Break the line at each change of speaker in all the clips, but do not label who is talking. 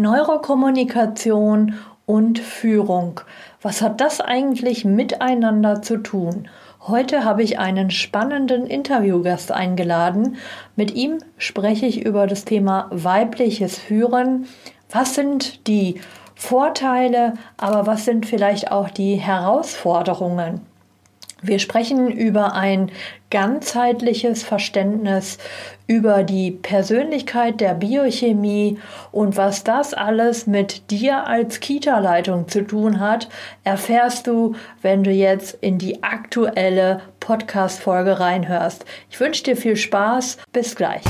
Neurokommunikation und Führung. Was hat das eigentlich miteinander zu tun? Heute habe ich einen spannenden Interviewgast eingeladen. Mit ihm spreche ich über das Thema weibliches Führen. Was sind die Vorteile, aber was sind vielleicht auch die Herausforderungen? Wir sprechen über ein ganzheitliches Verständnis über die Persönlichkeit der Biochemie und was das alles mit dir als Kita-Leitung zu tun hat, erfährst du, wenn du jetzt in die aktuelle Podcast-Folge reinhörst. Ich wünsche dir viel Spaß. Bis gleich.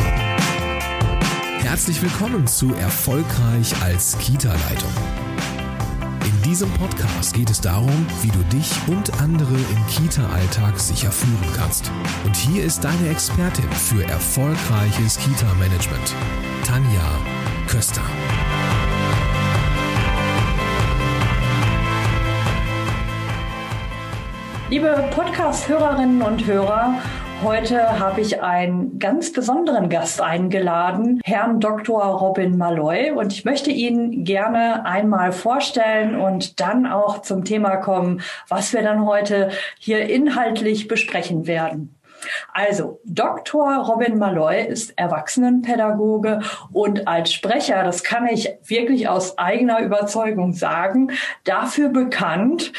Herzlich willkommen zu Erfolgreich als Kita-Leitung diesem Podcast geht es darum, wie du dich und andere im Kita-Alltag sicher führen kannst. Und hier ist deine Expertin für erfolgreiches Kita-Management, Tanja Köster.
Liebe Podcast-Hörerinnen und Hörer, Heute habe ich einen ganz besonderen Gast eingeladen, Herrn Dr. Robin Malloy. Und ich möchte ihn gerne einmal vorstellen und dann auch zum Thema kommen, was wir dann heute hier inhaltlich besprechen werden. Also, Dr. Robin Malloy ist Erwachsenenpädagoge und als Sprecher, das kann ich wirklich aus eigener Überzeugung sagen, dafür bekannt,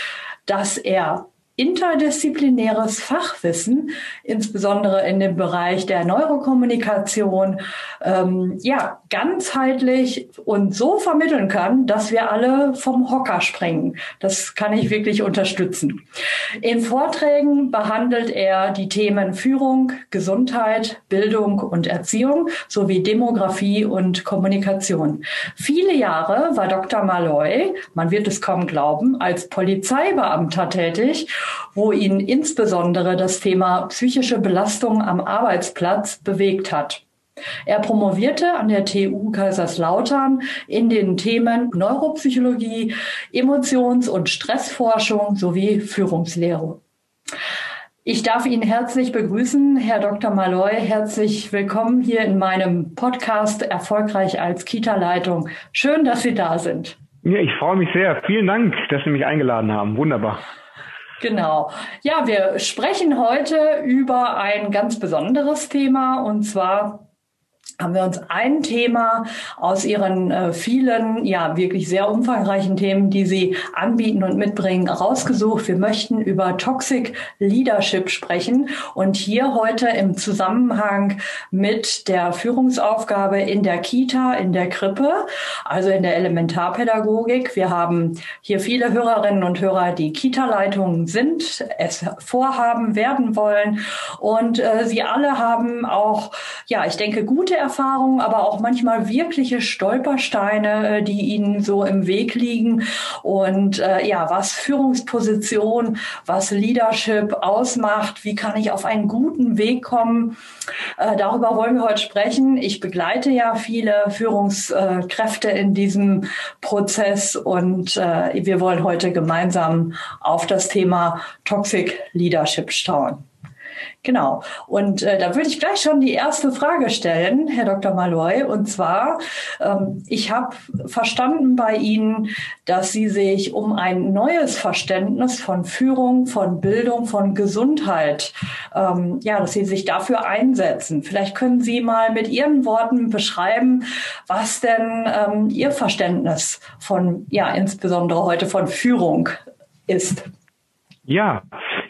dass er interdisziplinäres Fachwissen, insbesondere in dem Bereich der Neurokommunikation, ähm, ja, ganzheitlich und so vermitteln kann, dass wir alle vom Hocker springen. Das kann ich wirklich unterstützen. In Vorträgen behandelt er die Themen Führung, Gesundheit, Bildung und Erziehung sowie Demografie und Kommunikation. Viele Jahre war Dr. Malloy, man wird es kaum glauben, als Polizeibeamter tätig wo ihn insbesondere das Thema psychische Belastung am Arbeitsplatz bewegt hat. Er promovierte an der TU Kaiserslautern in den Themen Neuropsychologie, Emotions- und Stressforschung sowie Führungslehre. Ich darf ihn herzlich begrüßen, Herr Dr. Malloy. Herzlich willkommen hier in meinem Podcast Erfolgreich als Kita-Leitung. Schön, dass Sie da sind.
Ja, ich freue mich sehr. Vielen Dank, dass Sie mich eingeladen haben. Wunderbar.
Genau. Ja, wir sprechen heute über ein ganz besonderes Thema und zwar haben wir uns ein Thema aus Ihren äh, vielen, ja, wirklich sehr umfangreichen Themen, die Sie anbieten und mitbringen, rausgesucht. Wir möchten über Toxic Leadership sprechen und hier heute im Zusammenhang mit der Führungsaufgabe in der Kita, in der Krippe, also in der Elementarpädagogik. Wir haben hier viele Hörerinnen und Hörer, die Kita-Leitungen sind, es vorhaben, werden wollen und äh, sie alle haben auch, ja, ich denke, gute Erfahrungen, aber auch manchmal wirkliche Stolpersteine, äh, die ihnen so im Weg liegen. Und äh, ja, was Führungsposition, was Leadership ausmacht, wie kann ich auf einen guten Weg kommen, äh, darüber wollen wir heute sprechen. Ich begleite ja viele Führungskräfte in diesem Prozess und äh, wir wollen heute gemeinsam auf das Thema Toxic Leadership schauen. Genau. Und äh, da würde ich gleich schon die erste Frage stellen, Herr Dr. Malloy. Und zwar, ähm, ich habe verstanden bei Ihnen, dass Sie sich um ein neues Verständnis von Führung, von Bildung, von Gesundheit, ähm, ja, dass Sie sich dafür einsetzen. Vielleicht können Sie mal mit Ihren Worten beschreiben, was denn ähm, Ihr Verständnis von, ja, insbesondere heute von Führung ist.
Ja,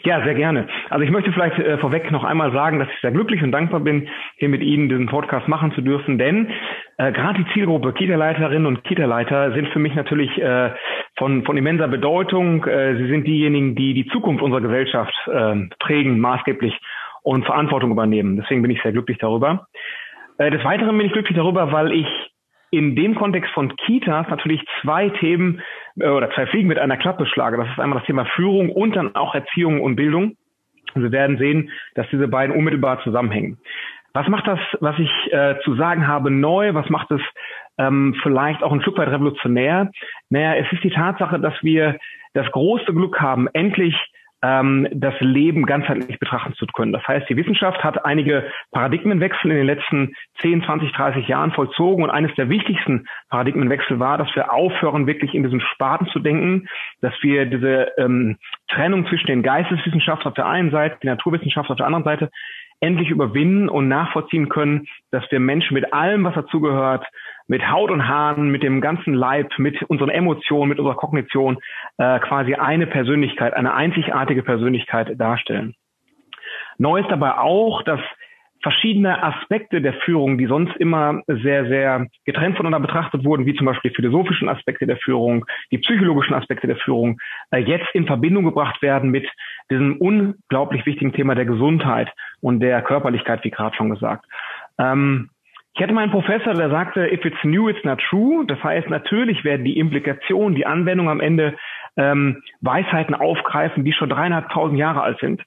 ja, sehr gerne. Also ich möchte vielleicht äh, vorweg noch einmal sagen, dass ich sehr glücklich und dankbar bin, hier mit Ihnen diesen Podcast machen zu dürfen, denn äh, gerade die Zielgruppe Kita-Leiterinnen und Kita-Leiter sind für mich natürlich äh, von, von immenser Bedeutung. Äh, sie sind diejenigen, die die Zukunft unserer Gesellschaft äh, prägen, maßgeblich und Verantwortung übernehmen. Deswegen bin ich sehr glücklich darüber. Äh, des Weiteren bin ich glücklich darüber, weil ich in dem Kontext von Kitas natürlich zwei Themen oder zwei Fliegen mit einer Klappe schlage. Das ist einmal das Thema Führung und dann auch Erziehung und Bildung. Und wir werden sehen, dass diese beiden unmittelbar zusammenhängen. Was macht das, was ich äh, zu sagen habe, neu? Was macht es ähm, vielleicht auch ein Stück weit revolutionär? Naja, es ist die Tatsache, dass wir das große Glück haben, endlich ähm, das Leben ganzheitlich betrachten zu können. Das heißt, die Wissenschaft hat einige Paradigmenwechsel in den letzten 10, 20, 30 Jahren vollzogen und eines der wichtigsten Paradigmenwechsel war, dass wir aufhören, wirklich in diesen Sparten zu denken, dass wir diese ähm, Trennung zwischen den Geisteswissenschaften auf der einen Seite, die Naturwissenschaft auf der anderen Seite endlich überwinden und nachvollziehen können, dass wir Menschen mit allem, was dazugehört, mit Haut und Haaren, mit dem ganzen Leib, mit unseren Emotionen, mit unserer Kognition äh, quasi eine Persönlichkeit, eine einzigartige Persönlichkeit darstellen. Neu ist dabei auch, dass verschiedene Aspekte der Führung, die sonst immer sehr, sehr getrennt voneinander betrachtet wurden, wie zum Beispiel die philosophischen Aspekte der Führung, die psychologischen Aspekte der Führung, äh, jetzt in Verbindung gebracht werden mit diesem unglaublich wichtigen Thema der Gesundheit und der Körperlichkeit, wie gerade schon gesagt. Ähm, ich hatte mal einen Professor, der sagte, if it's new, it's not true. Das heißt, natürlich werden die Implikationen, die Anwendung am Ende ähm, Weisheiten aufgreifen, die schon dreieinhalbtausend Jahre alt sind.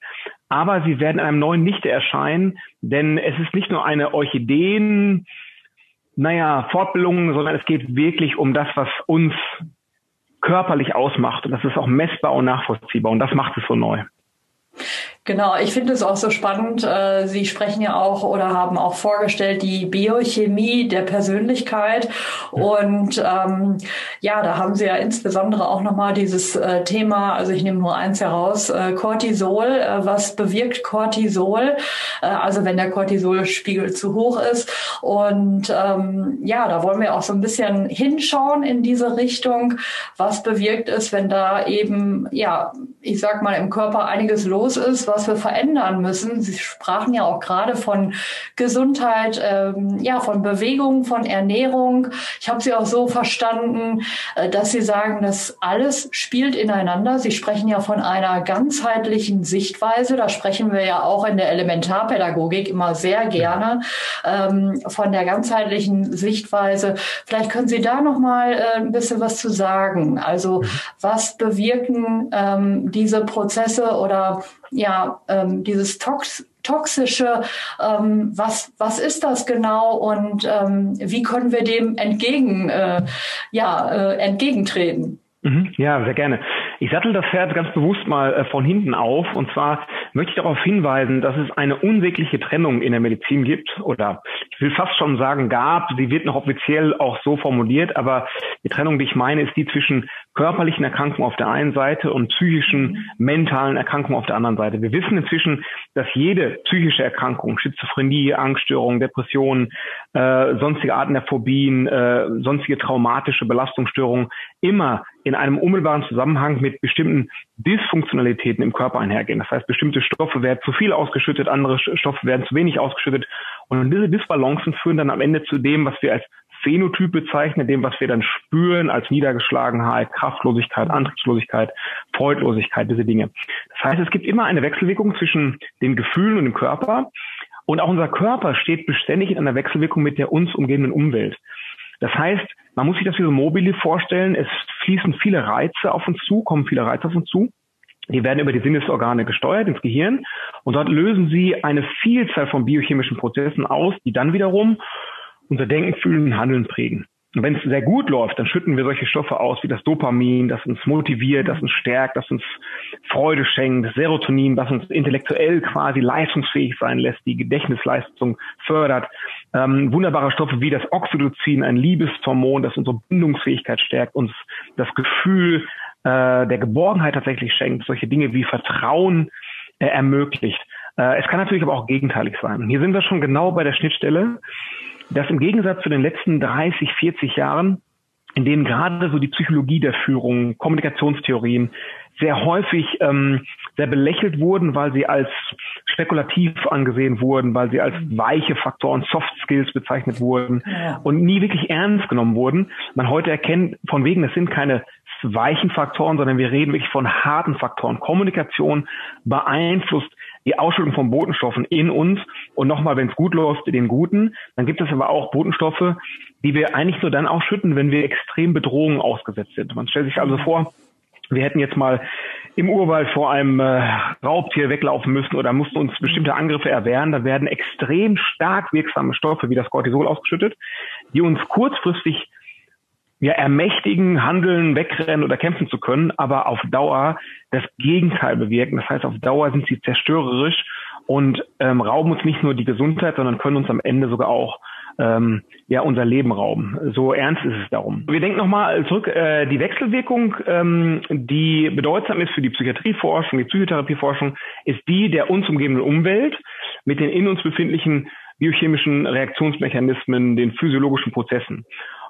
Aber sie werden in einem neuen Lichte erscheinen, denn es ist nicht nur eine Orchideen, naja, Fortbildung, sondern es geht wirklich um das, was uns körperlich ausmacht. Und das ist auch messbar und nachvollziehbar. Und das macht es so neu.
Genau, ich finde es auch so spannend. Äh, Sie sprechen ja auch oder haben auch vorgestellt die Biochemie der Persönlichkeit. Und ähm, ja, da haben Sie ja insbesondere auch nochmal dieses äh, Thema, also ich nehme nur eins heraus, äh, Cortisol. Äh, was bewirkt Cortisol? Äh, also wenn der Cortisolspiegel zu hoch ist. Und ähm, ja, da wollen wir auch so ein bisschen hinschauen in diese Richtung. Was bewirkt es, wenn da eben, ja, ich sag mal, im Körper einiges los ist? Was wir verändern müssen. Sie sprachen ja auch gerade von Gesundheit, ähm, ja, von Bewegung, von Ernährung. Ich habe Sie auch so verstanden, äh, dass Sie sagen, dass alles spielt ineinander. Sie sprechen ja von einer ganzheitlichen Sichtweise. Da sprechen wir ja auch in der Elementarpädagogik immer sehr gerne ähm, von der ganzheitlichen Sichtweise. Vielleicht können Sie da noch mal äh, ein bisschen was zu sagen. Also was bewirken ähm, diese Prozesse oder ja, ähm, dieses Tox toxische, ähm, was, was ist das genau und ähm, wie können wir dem entgegen, äh, ja, äh, entgegentreten?
Mhm, ja, sehr gerne. Ich sattel das Pferd ganz bewusst mal äh, von hinten auf. Und zwar möchte ich darauf hinweisen, dass es eine unsägliche Trennung in der Medizin gibt. Oder ich will fast schon sagen, gab. Sie wird noch offiziell auch so formuliert. Aber die Trennung, die ich meine, ist die zwischen körperlichen Erkrankungen auf der einen Seite und psychischen, mentalen Erkrankungen auf der anderen Seite. Wir wissen inzwischen, dass jede psychische Erkrankung, Schizophrenie, Angststörungen, Depressionen, äh, sonstige Arten der Phobien, äh, sonstige traumatische Belastungsstörungen immer in einem unmittelbaren Zusammenhang mit bestimmten Dysfunktionalitäten im Körper einhergehen. Das heißt, bestimmte Stoffe werden zu viel ausgeschüttet, andere Stoffe werden zu wenig ausgeschüttet. Und diese Disbalancen führen dann am Ende zu dem, was wir als Phänotyp bezeichnen, dem, was wir dann spüren als Niedergeschlagenheit, Kraftlosigkeit, Antriebslosigkeit, Freudlosigkeit, diese Dinge. Das heißt, es gibt immer eine Wechselwirkung zwischen den Gefühlen und dem Körper. Und auch unser Körper steht beständig in einer Wechselwirkung mit der uns umgebenden Umwelt. Das heißt, man muss sich das wie so Mobile vorstellen. Es fließen viele Reize auf uns zu, kommen viele Reize auf uns zu. Die werden über die Sinnesorgane gesteuert ins Gehirn und dort lösen sie eine Vielzahl von biochemischen Prozessen aus, die dann wiederum unser Denken, Fühlen und Handeln prägen. Und wenn es sehr gut läuft, dann schütten wir solche Stoffe aus wie das Dopamin, das uns motiviert, das uns stärkt, das uns Freude schenkt, das Serotonin, das uns intellektuell quasi leistungsfähig sein lässt, die Gedächtnisleistung fördert. Ähm, wunderbare Stoffe wie das Oxytocin, ein Liebeshormon, das unsere Bindungsfähigkeit stärkt, uns das Gefühl äh, der Geborgenheit tatsächlich schenkt, solche Dinge wie Vertrauen äh, ermöglicht. Äh, es kann natürlich aber auch gegenteilig sein. Hier sind wir schon genau bei der Schnittstelle dass im Gegensatz zu den letzten 30, 40 Jahren, in denen gerade so die Psychologie der Führung, Kommunikationstheorien sehr häufig ähm, sehr belächelt wurden, weil sie als spekulativ angesehen wurden, weil sie als weiche Faktoren, Soft Skills bezeichnet wurden ja. und nie wirklich ernst genommen wurden. Man heute erkennt von wegen, es sind keine weichen Faktoren, sondern wir reden wirklich von harten Faktoren. Kommunikation beeinflusst die Ausschüttung von Botenstoffen in uns und nochmal, wenn es gut läuft, den guten. Dann gibt es aber auch Botenstoffe, die wir eigentlich nur dann ausschütten, wenn wir extrem Bedrohungen ausgesetzt sind. Man stellt sich also vor, wir hätten jetzt mal im Urwald vor einem äh, Raubtier weglaufen müssen oder mussten uns bestimmte Angriffe erwehren, da werden extrem stark wirksame Stoffe wie das Cortisol ausgeschüttet, die uns kurzfristig ja, ermächtigen, handeln, wegrennen oder kämpfen zu können, aber auf Dauer das Gegenteil bewirken. Das heißt, auf Dauer sind sie zerstörerisch und ähm, rauben uns nicht nur die Gesundheit, sondern können uns am Ende sogar auch ähm, ja unser Leben rauben. So ernst ist es darum. Wir denken nochmal zurück, äh, die Wechselwirkung, ähm, die bedeutsam ist für die Psychiatrieforschung, die Psychotherapieforschung, ist die der uns umgebenden Umwelt mit den in uns befindlichen biochemischen Reaktionsmechanismen, den physiologischen Prozessen.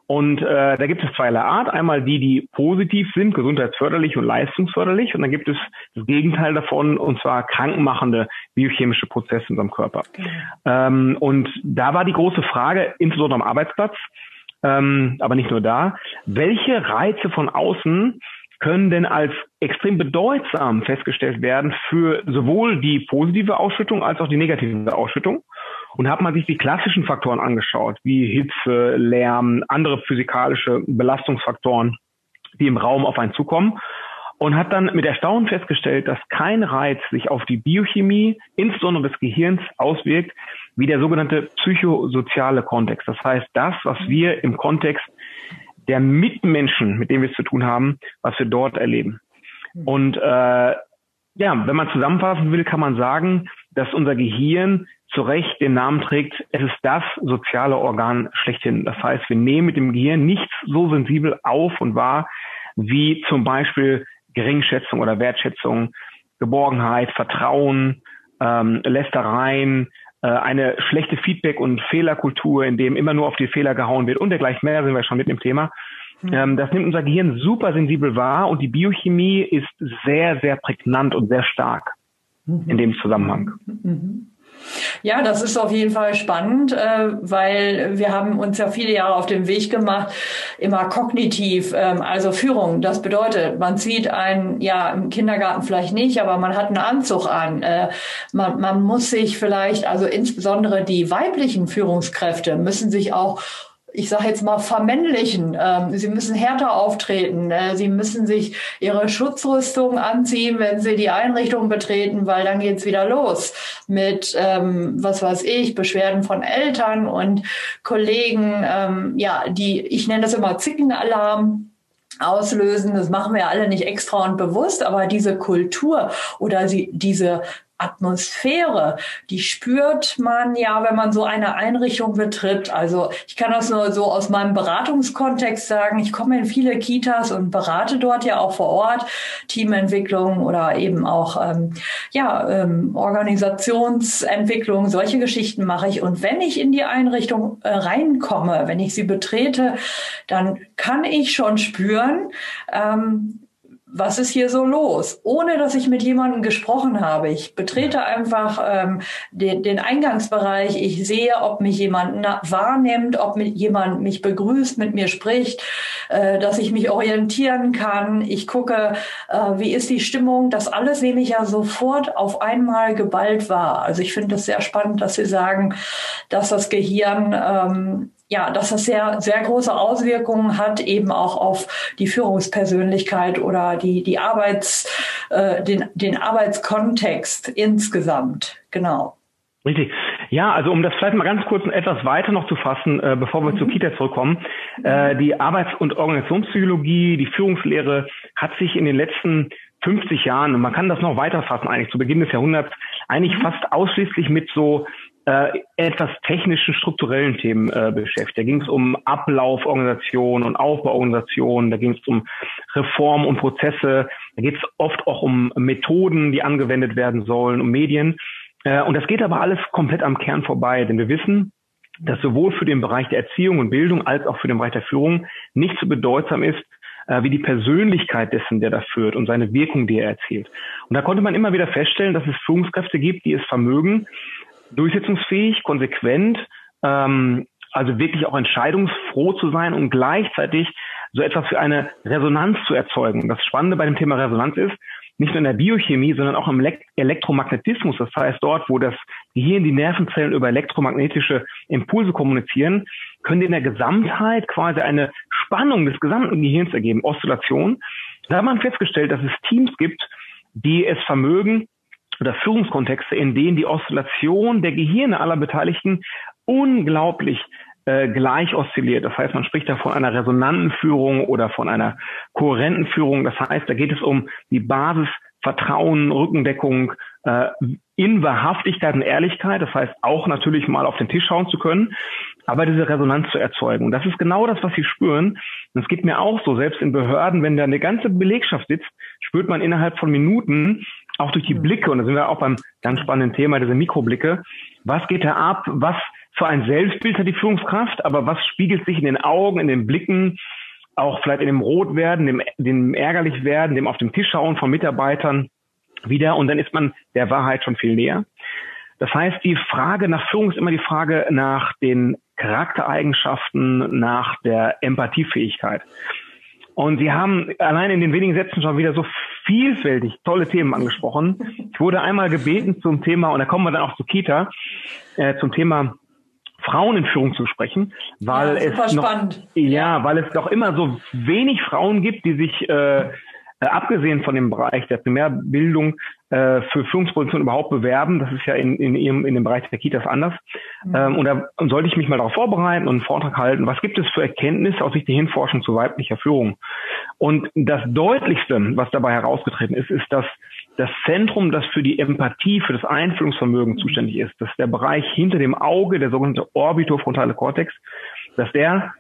Und äh, da gibt es zweierlei Art. Einmal die, die positiv sind, gesundheitsförderlich und leistungsförderlich. Und dann gibt es das Gegenteil davon, und zwar krankmachende biochemische Prozesse in unserem Körper. Okay. Ähm, und da war die große Frage, insbesondere am Arbeitsplatz, ähm, aber nicht nur da, welche Reize von außen können denn als extrem bedeutsam festgestellt werden für sowohl die positive Ausschüttung als auch die negative Ausschüttung? Und hat man sich die klassischen Faktoren angeschaut, wie Hitze, Lärm, andere physikalische Belastungsfaktoren, die im Raum auf einen zukommen, und hat dann mit Erstaunen festgestellt, dass kein Reiz sich auf die Biochemie, insbesondere des Gehirns, auswirkt, wie der sogenannte psychosoziale Kontext. Das heißt, das, was wir im Kontext der Mitmenschen, mit denen wir es zu tun haben, was wir dort erleben. Und äh, ja, wenn man zusammenfassen will, kann man sagen, dass unser Gehirn zu Recht den Namen trägt, es ist das soziale Organ schlechthin. Das heißt, wir nehmen mit dem Gehirn nichts so sensibel auf und wahr wie zum Beispiel Geringschätzung oder Wertschätzung, Geborgenheit, Vertrauen, ähm, Lästereien, äh, eine schlechte Feedback- und Fehlerkultur, in dem immer nur auf die Fehler gehauen wird und dergleichen mehr sind wir schon mit dem Thema. Mhm. Das nimmt unser Gehirn super sensibel wahr und die Biochemie ist sehr, sehr prägnant und sehr stark. In dem Zusammenhang.
Mhm. Ja, das ist auf jeden Fall spannend, äh, weil wir haben uns ja viele Jahre auf den Weg gemacht, immer kognitiv, ähm, also Führung. Das bedeutet, man sieht einen, ja, im Kindergarten vielleicht nicht, aber man hat einen Anzug an. Äh, man, man muss sich vielleicht, also insbesondere die weiblichen Führungskräfte müssen sich auch ich sage jetzt mal, vermännlichen. Ähm, sie müssen härter auftreten. Äh, sie müssen sich ihre Schutzrüstung anziehen, wenn sie die Einrichtung betreten, weil dann geht's wieder los mit, ähm, was weiß ich, Beschwerden von Eltern und Kollegen, ähm, ja, die, ich nenne das immer Zickenalarm auslösen. Das machen wir alle nicht extra und bewusst, aber diese Kultur oder sie, diese Atmosphäre, die spürt man ja, wenn man so eine Einrichtung betritt. Also ich kann das nur so aus meinem Beratungskontext sagen. Ich komme in viele Kitas und berate dort ja auch vor Ort Teamentwicklung oder eben auch ähm, ja ähm, Organisationsentwicklung. Solche Geschichten mache ich. Und wenn ich in die Einrichtung äh, reinkomme, wenn ich sie betrete, dann kann ich schon spüren, ähm, was ist hier so los? Ohne dass ich mit jemandem gesprochen habe. Ich betrete einfach ähm, den, den Eingangsbereich. Ich sehe, ob mich jemand wahrnimmt, ob mit jemand mich begrüßt, mit mir spricht, äh, dass ich mich orientieren kann. Ich gucke, äh, wie ist die Stimmung. Das alles nehme ich ja sofort auf einmal geballt wahr. Also ich finde es sehr spannend, dass Sie sagen, dass das Gehirn ähm, ja, dass das sehr, sehr große Auswirkungen hat, eben auch auf die Führungspersönlichkeit oder die, die Arbeits, äh, den, den Arbeitskontext insgesamt. Genau.
Richtig. Ja, also um das vielleicht mal ganz kurz etwas weiter noch zu fassen, äh, bevor wir mhm. zur Kita zurückkommen. Äh, die Arbeits- und Organisationspsychologie, die Führungslehre hat sich in den letzten 50 Jahren, und man kann das noch weiter fassen eigentlich, zu Beginn des Jahrhunderts, eigentlich mhm. fast ausschließlich mit so äh, etwas technischen, strukturellen Themen äh, beschäftigt. Da ging es um Ablauforganisation und Aufbauorganisation, da ging es um Reform und Prozesse, da geht es oft auch um Methoden, die angewendet werden sollen, um Medien. Äh, und das geht aber alles komplett am Kern vorbei, denn wir wissen, dass sowohl für den Bereich der Erziehung und Bildung als auch für den Bereich der Führung nicht so bedeutsam ist, äh, wie die Persönlichkeit dessen, der da führt und seine Wirkung, die er erzielt. Und da konnte man immer wieder feststellen, dass es Führungskräfte gibt, die es vermögen, durchsetzungsfähig, konsequent, ähm, also wirklich auch entscheidungsfroh zu sein und gleichzeitig so etwas für eine Resonanz zu erzeugen. Das Spannende bei dem Thema Resonanz ist, nicht nur in der Biochemie, sondern auch im Elektromagnetismus. Das heißt, dort, wo das Gehirn, die Nervenzellen über elektromagnetische Impulse kommunizieren, können in der Gesamtheit quasi eine Spannung des gesamten Gehirns ergeben, Oszillation. Da hat man festgestellt, dass es Teams gibt, die es vermögen, oder Führungskontexte, in denen die Oszillation der Gehirne aller Beteiligten unglaublich äh, gleich oszilliert. Das heißt, man spricht da von einer resonanten Führung oder von einer kohärenten Führung. Das heißt, da geht es um die Basis Vertrauen, Rückendeckung, äh, in Wahrhaftigkeit und Ehrlichkeit. Das heißt, auch natürlich mal auf den Tisch schauen zu können, aber diese Resonanz zu erzeugen. Und das ist genau das, was Sie spüren. Und es geht mir auch so, selbst in Behörden, wenn da eine ganze Belegschaft sitzt, spürt man innerhalb von Minuten auch durch die Blicke, und da sind wir auch beim ganz spannenden Thema, diese Mikroblicke, was geht da ab, was für ein Selbstbild hat die Führungskraft, aber was spiegelt sich in den Augen, in den Blicken, auch vielleicht in dem Rotwerden, dem, dem ärgerlich werden, dem auf dem Tisch schauen von Mitarbeitern wieder. Und dann ist man der Wahrheit schon viel näher. Das heißt, die Frage nach Führung ist immer die Frage nach den Charaktereigenschaften, nach der Empathiefähigkeit. Und Sie haben allein in den wenigen Sätzen schon wieder so vielfältig tolle Themen angesprochen. Ich wurde einmal gebeten zum Thema, und da kommen wir dann auch zu Kita, äh, zum Thema Frauen in Führung zu sprechen, weil ja, es noch, spannend. ja, weil es doch immer so wenig Frauen gibt, die sich äh, äh, abgesehen von dem Bereich der Primärbildung äh, für Führungspositionen überhaupt bewerben. Das ist ja in, in, ihrem, in dem Bereich der Kitas anders. Mhm. Ähm, und da sollte ich mich mal darauf vorbereiten und einen Vortrag halten. Was gibt es für Erkenntnisse aus Sicht der Hinforschung zu weiblicher Führung? Und das Deutlichste, was dabei herausgetreten ist, ist, dass das Zentrum, das für die Empathie, für das Einfühlungsvermögen zuständig ist, dass der Bereich hinter dem Auge, der sogenannte orbitofrontale Kortex, dass der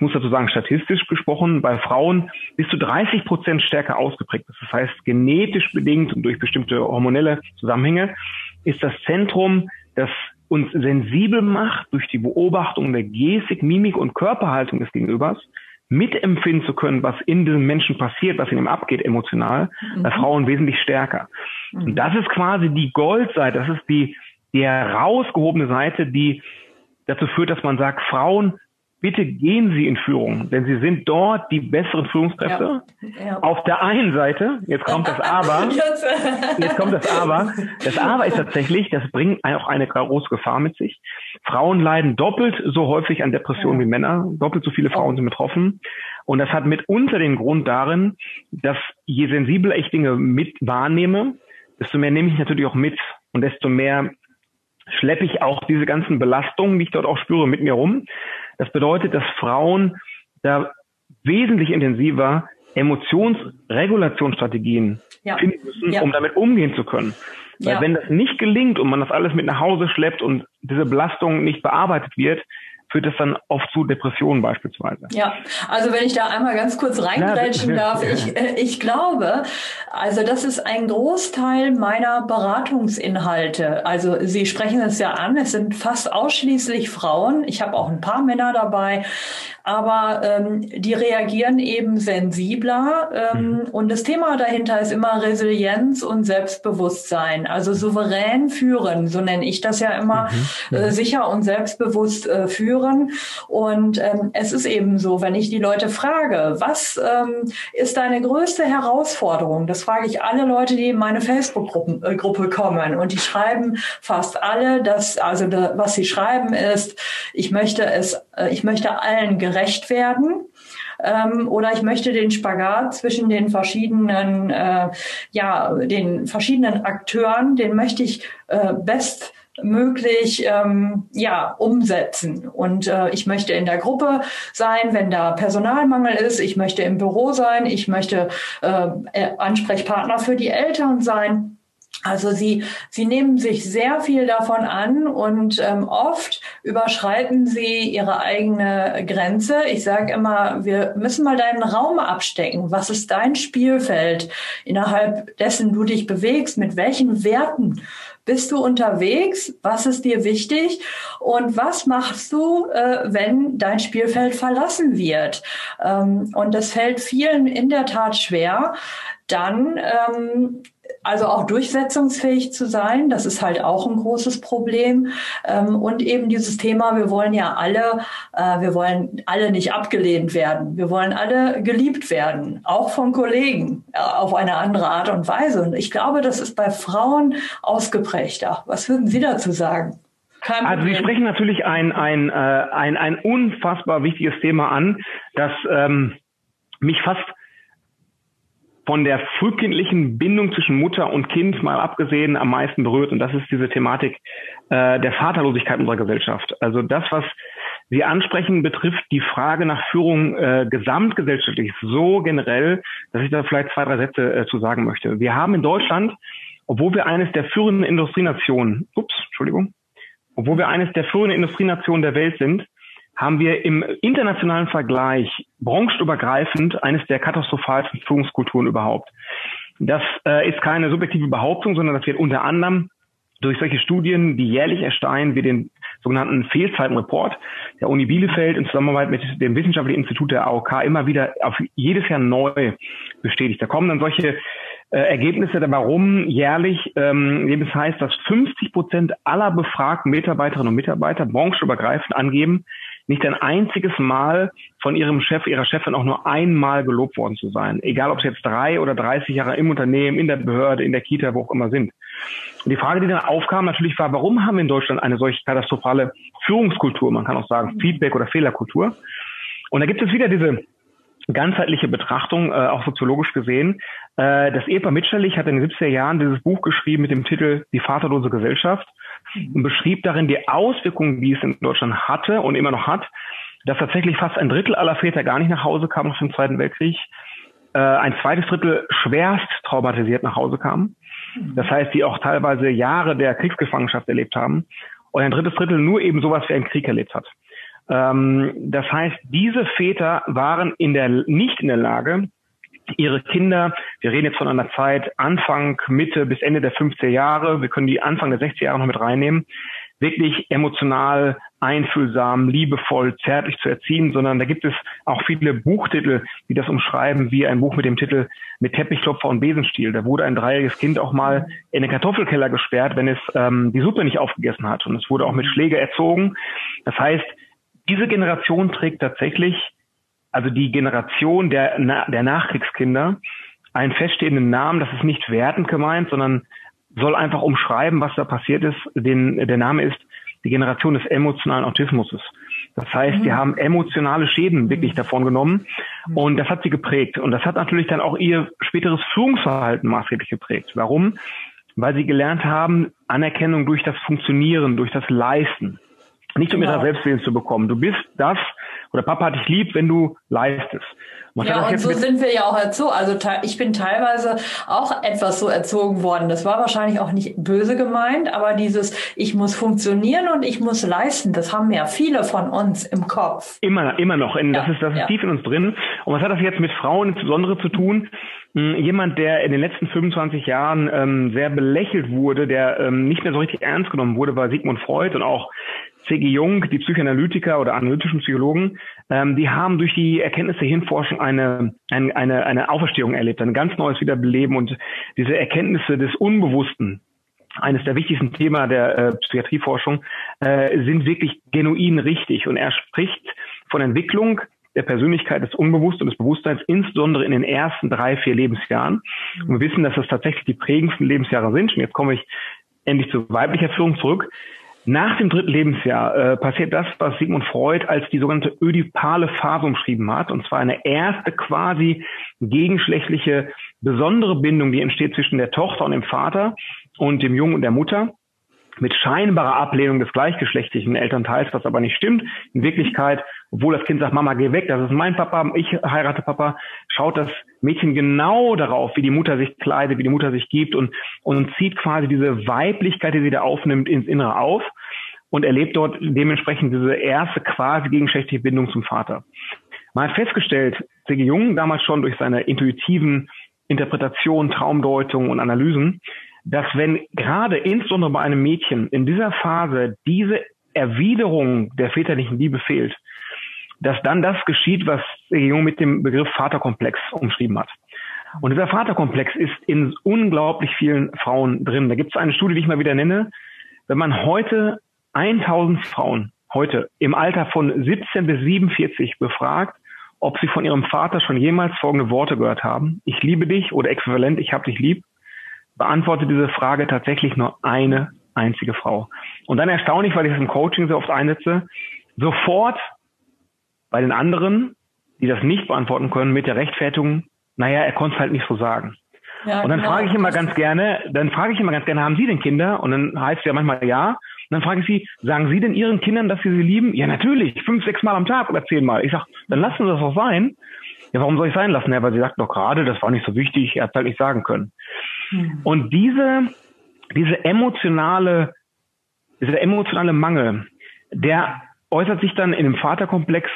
ich muss dazu sagen, statistisch gesprochen, bei Frauen bis zu 30 Prozent stärker ausgeprägt ist. Das heißt, genetisch bedingt und durch bestimmte hormonelle Zusammenhänge ist das Zentrum, das uns sensibel macht durch die Beobachtung der Gestik, Mimik und Körperhaltung des Gegenübers, mitempfinden zu können, was in diesem Menschen passiert, was in ihm abgeht emotional, mhm. bei Frauen wesentlich stärker. Mhm. Und das ist quasi die Goldseite, das ist die, die herausgehobene Seite, die dazu führt, dass man sagt, Frauen bitte gehen Sie in Führung, denn Sie sind dort die besseren Führungskräfte. Ja. Ja. Auf der einen Seite, jetzt kommt das Aber, jetzt kommt das Aber. Das Aber ist tatsächlich, das bringt auch eine große Gefahr mit sich. Frauen leiden doppelt so häufig an Depressionen ja. wie Männer. Doppelt so viele Frauen sind betroffen. Und das hat mitunter den Grund darin, dass je sensibler ich Dinge mit wahrnehme, desto mehr nehme ich natürlich auch mit und desto mehr schleppe ich auch diese ganzen Belastungen, die ich dort auch spüre, mit mir rum. Das bedeutet, dass Frauen da wesentlich intensiver Emotionsregulationsstrategien ja. finden müssen, ja. um damit umgehen zu können. Weil ja. wenn das nicht gelingt und man das alles mit nach Hause schleppt und diese Belastung nicht bearbeitet wird, führt das dann oft zu Depressionen beispielsweise.
Ja, also wenn ich da einmal ganz kurz reingrätschen darf, ich, äh, ich glaube, also das ist ein Großteil meiner Beratungsinhalte. Also Sie sprechen es ja an, es sind fast ausschließlich Frauen. Ich habe auch ein paar Männer dabei, aber ähm, die reagieren eben sensibler. Ähm, mhm. Und das Thema dahinter ist immer Resilienz und Selbstbewusstsein. Also souverän führen, so nenne ich das ja immer, mhm. äh, sicher und selbstbewusst äh, führen. Und ähm, es ist eben so, wenn ich die Leute frage, was ähm, ist deine größte Herausforderung? Das frage ich alle Leute, die in meine Facebook-Gruppe äh, Gruppe kommen. Und die schreiben fast alle, dass, also da, was sie schreiben ist, ich möchte es, ich möchte allen gerecht werden. Ähm, oder ich möchte den Spagat zwischen den verschiedenen, äh, ja, den verschiedenen Akteuren, den möchte ich äh, best möglich ähm, ja umsetzen. Und äh, ich möchte in der Gruppe sein wenn da Personalmangel ist. Ich möchte im Büro sein. Ich möchte äh, Ansprechpartner für die Eltern sein also sie, sie nehmen sich sehr viel davon an und ähm, oft überschreiten sie ihre eigene Grenze. Ich sage immer, wir müssen mal deinen Raum abstecken. Was ist dein Spielfeld, innerhalb dessen du dich bewegst? Mit welchen Werten bist du unterwegs? Was ist dir wichtig? Und was machst du, äh, wenn dein Spielfeld verlassen wird? Ähm, und das fällt vielen in der Tat schwer. Dann ähm, also auch durchsetzungsfähig zu sein, das ist halt auch ein großes Problem. Ähm, und eben dieses Thema, wir wollen ja alle, äh, wir wollen alle nicht abgelehnt werden. Wir wollen alle geliebt werden, auch von Kollegen, äh, auf eine andere Art und Weise. Und ich glaube, das ist bei Frauen ausgeprägter. Was würden Sie dazu sagen?
also Sie sprechen natürlich ein, ein, äh, ein, ein unfassbar wichtiges Thema an, das ähm, mich fast von der frühkindlichen Bindung zwischen Mutter und Kind mal abgesehen am meisten berührt. Und das ist diese Thematik äh, der Vaterlosigkeit unserer Gesellschaft. Also das, was Sie ansprechen, betrifft die Frage nach Führung äh, gesamtgesellschaftlich so generell, dass ich da vielleicht zwei, drei Sätze äh, zu sagen möchte. Wir haben in Deutschland, obwohl wir eines der führenden Industrienationen, ups, Entschuldigung, obwohl wir eines der führenden Industrienationen der Welt sind, haben wir im internationalen Vergleich branchenübergreifend eines der katastrophalsten Führungskulturen überhaupt. Das äh, ist keine subjektive Behauptung, sondern das wird unter anderem durch solche Studien, die jährlich erscheinen, wie den sogenannten Fehlzeitenreport der Uni Bielefeld in Zusammenarbeit mit dem Wissenschaftlichen Institut der AOK immer wieder auf jedes Jahr neu bestätigt. Da kommen dann solche äh, Ergebnisse warum jährlich, ähm, eben das heißt, dass 50 Prozent aller befragten Mitarbeiterinnen und Mitarbeiter branchenübergreifend angeben, nicht ein einziges Mal von ihrem Chef, ihrer Chefin auch nur einmal gelobt worden zu sein. Egal, ob sie jetzt drei oder 30 Jahre im Unternehmen, in der Behörde, in der Kita, wo auch immer sind. Und die Frage, die dann aufkam, natürlich war, warum haben wir in Deutschland eine solch katastrophale Führungskultur? Man kann auch sagen Feedback- oder Fehlerkultur. Und da gibt es wieder diese ganzheitliche Betrachtung, äh, auch soziologisch gesehen. Äh, das Ehepaar Mitscherlich hat in den 70er Jahren dieses Buch geschrieben mit dem Titel Die vaterlose Gesellschaft und beschrieb darin die Auswirkungen, die es in Deutschland hatte und immer noch hat, dass tatsächlich fast ein Drittel aller Väter gar nicht nach Hause kamen nach dem Zweiten Weltkrieg, äh, ein zweites Drittel schwerst traumatisiert nach Hause kamen. Das heißt, die auch teilweise Jahre der Kriegsgefangenschaft erlebt haben und ein drittes Drittel nur eben sowas wie einen Krieg erlebt hat. Ähm, das heißt, diese Väter waren in der, nicht in der Lage, ihre Kinder, wir reden jetzt von einer Zeit Anfang, Mitte bis Ende der 50er Jahre, wir können die Anfang der 60er Jahre noch mit reinnehmen, wirklich emotional, einfühlsam, liebevoll, zärtlich zu erziehen, sondern da gibt es auch viele Buchtitel, die das umschreiben, wie ein Buch mit dem Titel Mit Teppichklopfer und Besenstiel. Da wurde ein dreijähriges Kind auch mal in den Kartoffelkeller gesperrt, wenn es ähm, die Suppe nicht aufgegessen hat. Und es wurde auch mit Schläge erzogen. Das heißt, diese Generation trägt tatsächlich, also die Generation der, der Nachkriegskinder, einen feststehenden Namen, das ist nicht wertend gemeint, sondern soll einfach umschreiben, was da passiert ist. Den, der Name ist die Generation des emotionalen Autismus. Das heißt, mhm. die haben emotionale Schäden wirklich davon genommen mhm. und das hat sie geprägt. Und das hat natürlich dann auch ihr späteres Führungsverhalten maßgeblich geprägt. Warum? Weil sie gelernt haben, Anerkennung durch das Funktionieren, durch das Leisten. Nicht um genau. ihrer Selbstwillen zu bekommen. Du bist das, oder Papa hat dich lieb, wenn du leistest.
Was ja, und so sind wir ja auch erzogen. Also ich bin teilweise auch etwas so erzogen worden. Das war wahrscheinlich auch nicht böse gemeint, aber dieses, ich muss funktionieren und ich muss leisten, das haben ja viele von uns im Kopf.
Immer, immer noch. Das ja, ist, das ist ja. tief in uns drin. Und was hat das jetzt mit Frauen insbesondere zu tun? Hm, jemand, der in den letzten 25 Jahren ähm, sehr belächelt wurde, der ähm, nicht mehr so richtig ernst genommen wurde, war Sigmund Freud und auch C.G. Jung, die Psychoanalytiker oder analytischen Psychologen, ähm, die haben durch die Erkenntnisse Hinforschung eine, eine, eine, eine Auferstehung erlebt, ein ganz neues Wiederbeleben und diese Erkenntnisse des Unbewussten, eines der wichtigsten Themen der äh, Psychiatrieforschung, äh, sind wirklich genuin richtig. Und er spricht von Entwicklung der Persönlichkeit des Unbewussten und des Bewusstseins, insbesondere in den ersten drei, vier Lebensjahren. Und wir wissen, dass das tatsächlich die prägendsten Lebensjahre sind. Und jetzt komme ich endlich zu weiblicher Führung zurück. Nach dem dritten Lebensjahr äh, passiert das, was Sigmund Freud als die sogenannte ödipale Phase umschrieben hat, und zwar eine erste quasi gegenschlechtliche besondere Bindung, die entsteht zwischen der Tochter und dem Vater und dem Jungen und der Mutter mit scheinbarer Ablehnung des gleichgeschlechtlichen Elternteils, was aber nicht stimmt. In Wirklichkeit, obwohl das Kind sagt, Mama, geh weg, das ist mein Papa, ich heirate Papa, schaut das Mädchen genau darauf, wie die Mutter sich kleidet, wie die Mutter sich gibt und, und zieht quasi diese Weiblichkeit, die sie da aufnimmt, ins Innere auf und erlebt dort dementsprechend diese erste quasi gegenschlechtliche Bindung zum Vater. Man hat festgestellt, C.G. Jung damals schon durch seine intuitiven Interpretation, Traumdeutung und Analysen, dass wenn gerade insbesondere bei einem Mädchen in dieser Phase diese Erwiderung der väterlichen Liebe fehlt, dass dann das geschieht, was Jung mit dem Begriff Vaterkomplex umschrieben hat. Und dieser Vaterkomplex ist in unglaublich vielen Frauen drin. Da gibt es eine Studie, die ich mal wieder nenne. Wenn man heute 1000 Frauen heute im Alter von 17 bis 47 befragt, ob sie von ihrem Vater schon jemals folgende Worte gehört haben. Ich liebe dich oder äquivalent, ich hab dich lieb beantwortet diese Frage tatsächlich nur eine einzige Frau. Und dann erstaunlich, weil ich es im Coaching so oft einsetze, sofort bei den anderen, die das nicht beantworten können, mit der Rechtfertigung, naja, er konnte es halt nicht so sagen. Ja, und dann genau. frage ich immer ganz gerne, dann frage ich immer ganz gerne, haben Sie denn Kinder? Und dann heißt es ja manchmal ja. dann frage ich sie, sagen Sie denn Ihren Kindern, dass Sie sie lieben? Ja, natürlich, fünf, sechs Mal am Tag oder zehn Mal. Ich sage, dann lassen Sie das doch sein. Ja, warum soll ich sein lassen? Ja, weil sie sagt doch gerade, das war nicht so wichtig, er hat halt nicht sagen können. Mhm. Und diese, diese emotionale, dieser emotionale Mangel, der äußert sich dann in dem Vaterkomplex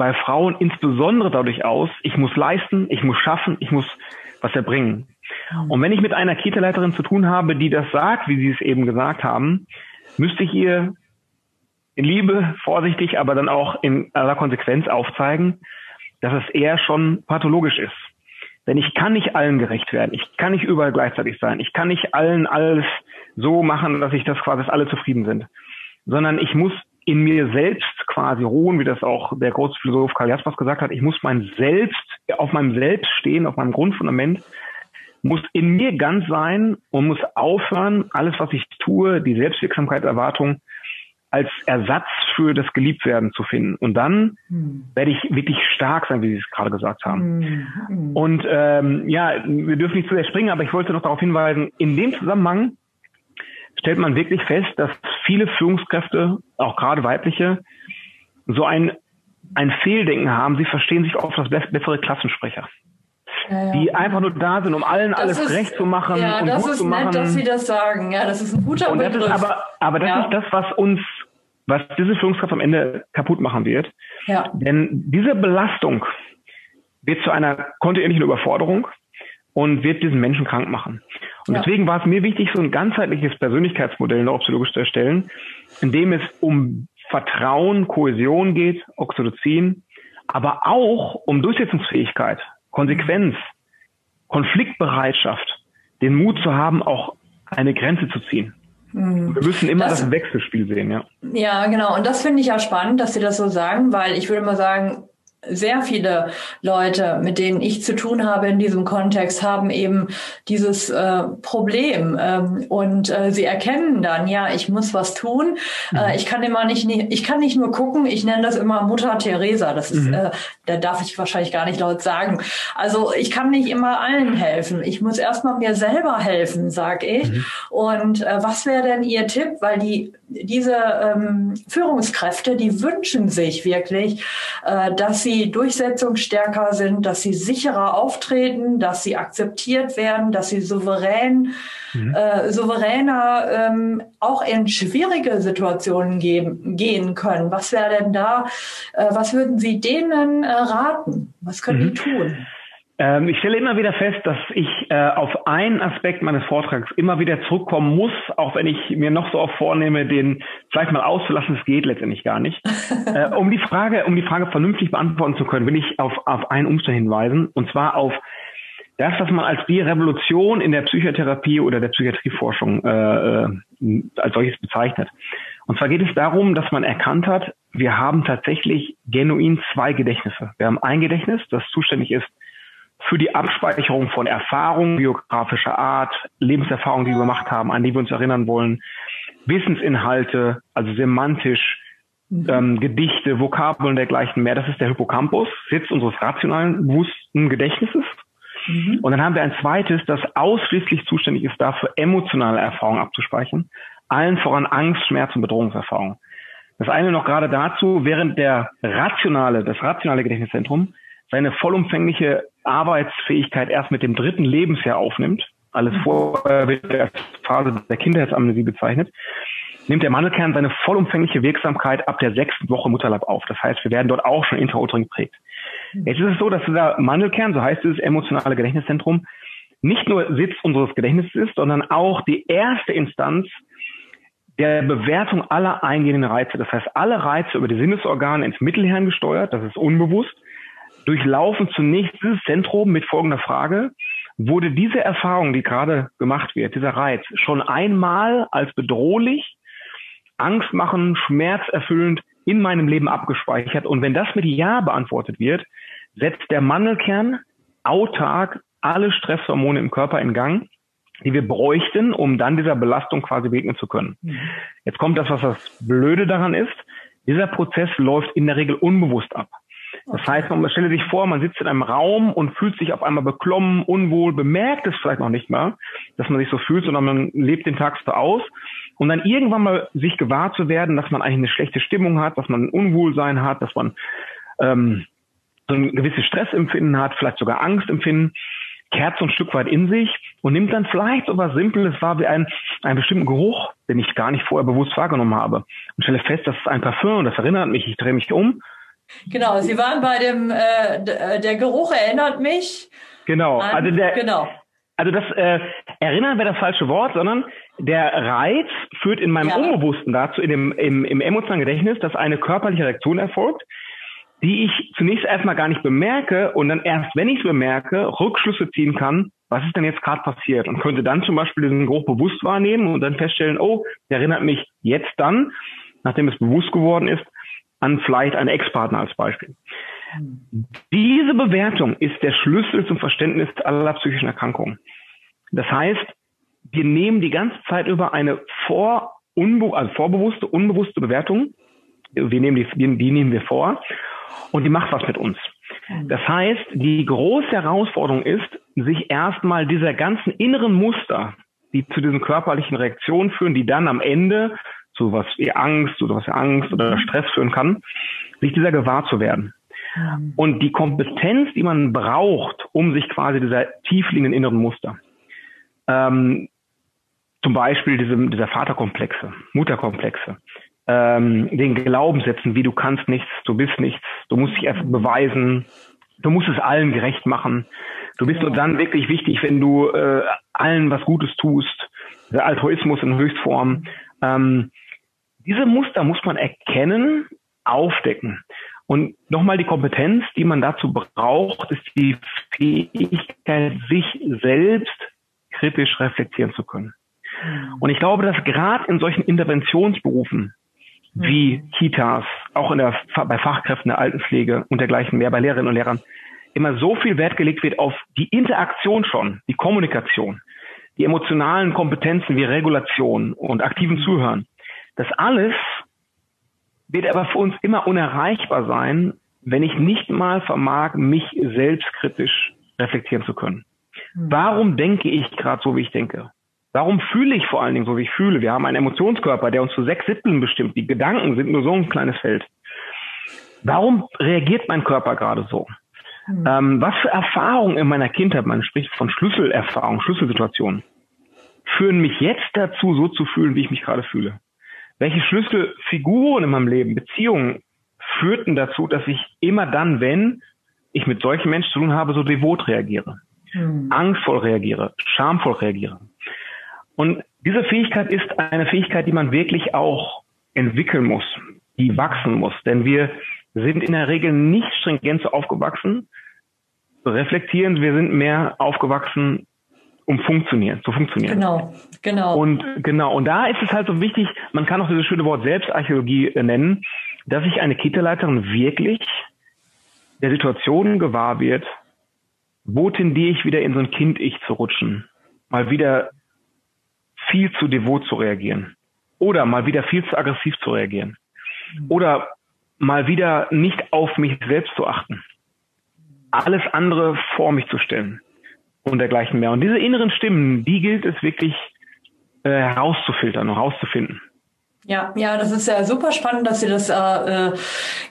bei Frauen insbesondere dadurch aus, ich muss leisten, ich muss schaffen, ich muss was erbringen. Mhm. Und wenn ich mit einer Kita-Leiterin zu tun habe, die das sagt, wie Sie es eben gesagt haben, müsste ich ihr in Liebe, vorsichtig, aber dann auch in aller Konsequenz aufzeigen, dass es eher schon pathologisch ist. Denn ich kann nicht allen gerecht werden. Ich kann nicht überall gleichzeitig sein. Ich kann nicht allen alles so machen, dass ich das quasi, dass alle zufrieden sind. Sondern ich muss in mir selbst quasi ruhen, wie das auch der große Philosoph Karl Jaspers gesagt hat. Ich muss mein Selbst, auf meinem Selbst stehen, auf meinem Grundfundament, muss in mir ganz sein und muss aufhören, alles, was ich tue, die Selbstwirksamkeit, Erwartung, als Ersatz für das Geliebtwerden zu finden. Und dann hm. werde ich wirklich stark sein, wie Sie es gerade gesagt haben. Hm. hm. Und ähm, ja, wir dürfen nicht zu sehr springen, aber ich wollte noch darauf hinweisen, in dem Zusammenhang stellt man wirklich fest, dass viele Führungskräfte, auch gerade weibliche, so ein, ein Fehldenken haben. Sie verstehen sich oft als bessere Klassensprecher. Ja, ja. die einfach nur da sind, um allen das alles ist, recht zu machen ja, und
das
gut
ist
zu machen.
Nett, dass Sie das sagen. Ja, das ist ein guter
und das
Begriff.
Ist aber, aber das ja. ist das, was uns, was diese Führungskraft am Ende kaputt machen wird. Ja. Denn diese Belastung wird zu einer kontinuierlichen Überforderung und wird diesen Menschen krank machen. Und ja. deswegen war es mir wichtig, so ein ganzheitliches Persönlichkeitsmodell neuropsychologisch zu erstellen, in dem es um Vertrauen, Kohäsion geht, Oxytocin, aber auch um Durchsetzungsfähigkeit, Konsequenz, Konfliktbereitschaft, den Mut zu haben, auch eine Grenze zu ziehen. Mhm. Wir müssen immer das, das Wechselspiel sehen, ja.
Ja, genau. Und das finde ich ja spannend, dass Sie das so sagen, weil ich würde mal sagen, sehr viele Leute, mit denen ich zu tun habe in diesem Kontext, haben eben dieses äh, Problem ähm, und äh, sie erkennen dann, ja, ich muss was tun. Äh, mhm. Äh, ich kann immer nicht, ich kann nicht nur gucken. Ich nenne das immer Mutter Teresa. Das ist, mhm. äh, da darf ich wahrscheinlich gar nicht laut sagen. Also ich kann nicht immer allen helfen. Ich muss erstmal mir selber helfen, sag ich. Mhm. Und äh, was wäre denn Ihr Tipp? Weil die diese ähm, Führungskräfte, die wünschen sich wirklich, äh, dass sie durchsetzungsstärker sind, dass sie sicherer auftreten, dass sie akzeptiert werden, dass sie souverän, mhm. äh, souveräner ähm, auch in schwierige Situationen geben, gehen können. Was wäre denn da, äh, was würden Sie denen äh, raten? Was können mhm. die tun?
Ähm, ich stelle immer wieder fest, dass ich äh, auf einen Aspekt meines Vortrags immer wieder zurückkommen muss, auch wenn ich mir noch so oft vornehme, den vielleicht mal auszulassen. Es geht letztendlich gar nicht. äh, um die Frage, um die Frage vernünftig beantworten zu können, will ich auf, auf einen Umstand hinweisen, und zwar auf das, was man als die Revolution in der Psychotherapie oder der Psychiatrieforschung äh, äh, als solches bezeichnet. Und zwar geht es darum, dass man erkannt hat, wir haben tatsächlich genuin zwei Gedächtnisse. Wir haben ein Gedächtnis, das zuständig ist für die Abspeicherung von Erfahrungen biografischer Art, Lebenserfahrungen, die wir gemacht haben, an die wir uns erinnern wollen, Wissensinhalte, also semantisch, mhm. ähm, Gedichte, Vokabeln und dergleichen mehr. Das ist der Hippocampus, Sitz unseres rationalen, bewussten Gedächtnisses. Mhm. Und dann haben wir ein zweites, das ausschließlich zuständig ist dafür, emotionale Erfahrungen abzuspeichern. Allen voran Angst, Schmerz und Bedrohungserfahrungen. Das eine noch gerade dazu, während der rationale, das rationale Gedächtniszentrum seine vollumfängliche Arbeitsfähigkeit erst mit dem dritten Lebensjahr aufnimmt, alles mhm. vorher wird als Phase der Kindheitsamnesie bezeichnet, nimmt der Mandelkern seine vollumfängliche Wirksamkeit ab der sechsten Woche Mutterleib auf. Das heißt, wir werden dort auch schon intrauterin geprägt. Mhm. Jetzt ist es so, dass dieser Mandelkern, so heißt es, emotionale Gedächtniszentrum, nicht nur Sitz unseres Gedächtnisses ist, sondern auch die erste Instanz der Bewertung aller eingehenden Reize. Das heißt, alle Reize über die Sinnesorgane ins Mittelhirn gesteuert, das ist unbewusst, durchlaufen zunächst dieses Zentrum mit folgender Frage. Wurde diese Erfahrung, die gerade gemacht wird, dieser Reiz, schon einmal als bedrohlich, angstmachend, schmerzerfüllend in meinem Leben abgespeichert? Und wenn das mit Ja beantwortet wird, setzt der Mandelkern autark alle Stresshormone im Körper in Gang, die wir bräuchten, um dann dieser Belastung quasi begegnen zu können. Mhm. Jetzt kommt das, was das Blöde daran ist. Dieser Prozess läuft in der Regel unbewusst ab. Das heißt, man stelle sich vor, man sitzt in einem Raum und fühlt sich auf einmal beklommen, unwohl, bemerkt es vielleicht noch nicht mal, dass man sich so fühlt, sondern man lebt den Tag so aus. Und dann irgendwann mal sich gewahr zu werden, dass man eigentlich eine schlechte Stimmung hat, dass man ein Unwohlsein hat, dass man ähm, so ein gewisses Stressempfinden hat, vielleicht sogar Angstempfinden, kehrt so ein Stück weit in sich und nimmt dann vielleicht so was Simples wahr wie ein, einen bestimmten Geruch, den ich gar nicht vorher bewusst wahrgenommen habe. Und stelle fest, das ist ein Parfüm das erinnert mich, ich drehe mich um.
Genau, Sie waren bei dem, äh, der Geruch erinnert mich.
Genau, an, also der, genau. Also das äh, erinnern wäre das falsche Wort, sondern der Reiz führt in meinem ja. Unbewussten dazu, in dem, im, im emotionalen Gedächtnis, dass eine körperliche Reaktion erfolgt, die ich zunächst erstmal gar nicht bemerke und dann erst, wenn ich es bemerke, Rückschlüsse ziehen kann, was ist denn jetzt gerade passiert und könnte dann zum Beispiel diesen Geruch bewusst wahrnehmen und dann feststellen, oh, der erinnert mich jetzt dann, nachdem es bewusst geworden ist, an vielleicht einen Ex-Partner als Beispiel. Diese Bewertung ist der Schlüssel zum Verständnis aller psychischen Erkrankungen. Das heißt, wir nehmen die ganze Zeit über eine vor, unbe also vorbewusste, unbewusste Bewertung. Wir nehmen die, die nehmen wir vor und die macht was mit uns. Das heißt, die große Herausforderung ist, sich erstmal dieser ganzen inneren Muster, die zu diesen körperlichen Reaktionen führen, die dann am Ende zu was wie Angst oder was Angst oder Stress führen kann, sich dieser gewahr zu werden. Und die Kompetenz, die man braucht, um sich quasi dieser tiefliegenden inneren Muster, ähm, zum Beispiel diese, dieser Vaterkomplexe, Mutterkomplexe, ähm, den Glaubenssätzen, wie du kannst nichts, du bist nichts, du musst dich erst beweisen, du musst es allen gerecht machen. Du bist nur dann wirklich wichtig, wenn du äh, allen was Gutes tust. Der Altruismus in Höchstform. Ähm, diese Muster muss man erkennen, aufdecken. Und nochmal die Kompetenz, die man dazu braucht, ist die Fähigkeit, sich selbst kritisch reflektieren zu können. Mhm. Und ich glaube, dass gerade in solchen Interventionsberufen wie mhm. Kitas, auch in der, bei Fachkräften der Altenpflege und dergleichen mehr, bei Lehrerinnen und Lehrern, immer so viel Wert gelegt wird auf die Interaktion schon, die Kommunikation, die emotionalen Kompetenzen wie Regulation und aktiven mhm. Zuhören. Das alles wird aber für uns immer unerreichbar sein, wenn ich nicht mal vermag, mich selbstkritisch reflektieren zu können. Mhm. Warum denke ich gerade so, wie ich denke? Warum fühle ich vor allen Dingen so, wie ich fühle? Wir haben einen Emotionskörper, der uns zu sechs Siebteln bestimmt. Die Gedanken sind nur so ein kleines Feld. Warum reagiert mein Körper gerade so? Mhm. Ähm, was für Erfahrungen in meiner Kindheit, man spricht von Schlüsselerfahrungen, Schlüsselsituationen, führen mich jetzt dazu, so zu fühlen, wie ich mich gerade fühle? Welche Schlüsselfiguren in meinem Leben, Beziehungen führten dazu, dass ich immer dann, wenn ich mit solchen Menschen zu tun habe, so devot reagiere? mhm. angstvoll reagiere, schamvoll reagiere. Und diese Fähigkeit ist eine Fähigkeit, die man wirklich auch entwickeln muss, die wachsen muss. Denn wir sind in der Regel nicht stringent so aufgewachsen, reflektieren, wir sind mehr aufgewachsen, um funktionieren, zu funktionieren.
Genau, genau.
Und genau, und da ist es halt so wichtig, man kann auch dieses schöne Wort Selbstarchäologie nennen, dass sich eine Kita-Leiterin wirklich der Situation gewahr wird, wo tendiere ich wieder in so ein Kind-Ich zu rutschen? Mal wieder viel zu devot zu reagieren. Oder mal wieder viel zu aggressiv zu reagieren. Oder mal wieder nicht auf mich selbst zu achten. Alles andere vor mich zu stellen. Und dergleichen mehr. Und diese inneren Stimmen, die gilt es wirklich äh, herauszufiltern und herauszufinden.
Ja, ja, das ist ja super spannend, dass Sie das äh, äh,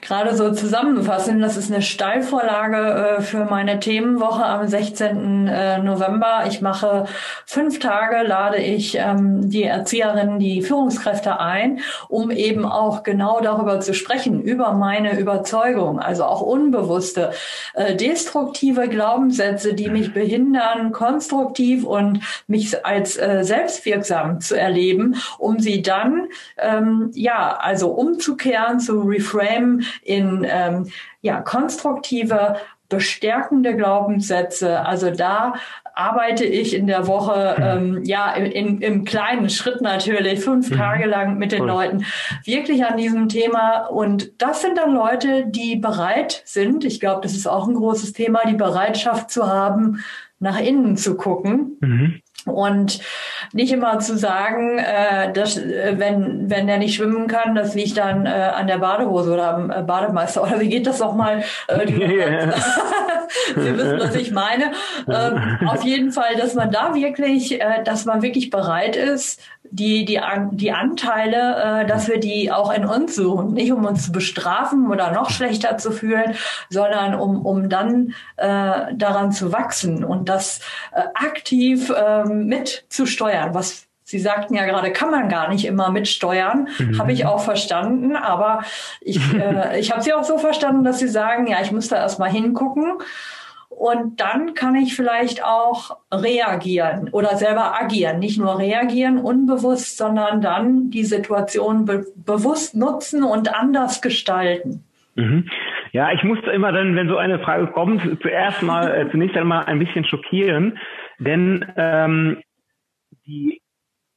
gerade so zusammenfassen. Das ist eine Steilvorlage äh, für meine Themenwoche am 16. Äh, November. Ich mache fünf Tage, lade ich ähm, die Erzieherinnen, die Führungskräfte ein, um eben auch genau darüber zu sprechen, über meine Überzeugung, also auch unbewusste, äh, destruktive Glaubenssätze, die mich behindern, konstruktiv und mich als äh, selbstwirksam zu erleben, um sie dann ähm, ja, also umzukehren, zu reframe in ähm, ja, konstruktive, bestärkende Glaubenssätze. Also da arbeite ich in der Woche, mhm. ähm, ja, in, im kleinen Schritt natürlich, fünf mhm. Tage lang mit den Leuten, wirklich an diesem Thema. Und das sind dann Leute, die bereit sind, ich glaube, das ist auch ein großes Thema, die Bereitschaft zu haben, nach innen zu gucken. Mhm Und nicht immer zu sagen, äh, dass äh, wenn wenn er nicht schwimmen kann, das liegt dann äh, an der Badehose oder am äh, Bademeister oder wie geht das nochmal? Äh, yeah. Sie wissen, was ich meine. Ähm, auf jeden Fall, dass man da wirklich, äh, dass man wirklich bereit ist, die, die, die Anteile, äh, dass wir die auch in uns suchen. Nicht um uns zu bestrafen oder noch schlechter zu fühlen, sondern um, um dann äh, daran zu wachsen und das äh, aktiv äh, mitzusteuern, was Sie sagten ja gerade, kann man gar nicht immer mitsteuern. Mhm. Habe ich auch verstanden. Aber ich, äh, ich habe Sie auch so verstanden, dass Sie sagen, ja, ich muss da erstmal hingucken und dann kann ich vielleicht auch reagieren oder selber agieren. Nicht nur reagieren unbewusst, sondern dann die Situation be bewusst nutzen und anders gestalten.
Mhm. Ja, ich musste immer dann, wenn so eine Frage kommt, zuerst mal, äh, zunächst einmal ein bisschen schockieren, denn ähm, die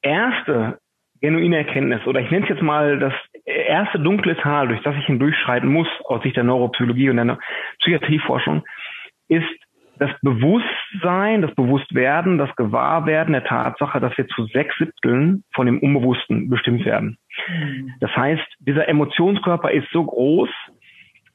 erste genuine Erkenntnis, oder ich nenne es jetzt mal das erste dunkle Tal, durch das ich hindurchschreiten muss, aus Sicht der Neuropsychologie und der Psychiatrieforschung, ist das Bewusstsein, das Bewusstwerden, das Gewahrwerden der Tatsache, dass wir zu sechs Siebteln von dem Unbewussten bestimmt werden. Mhm. Das heißt, dieser Emotionskörper ist so groß,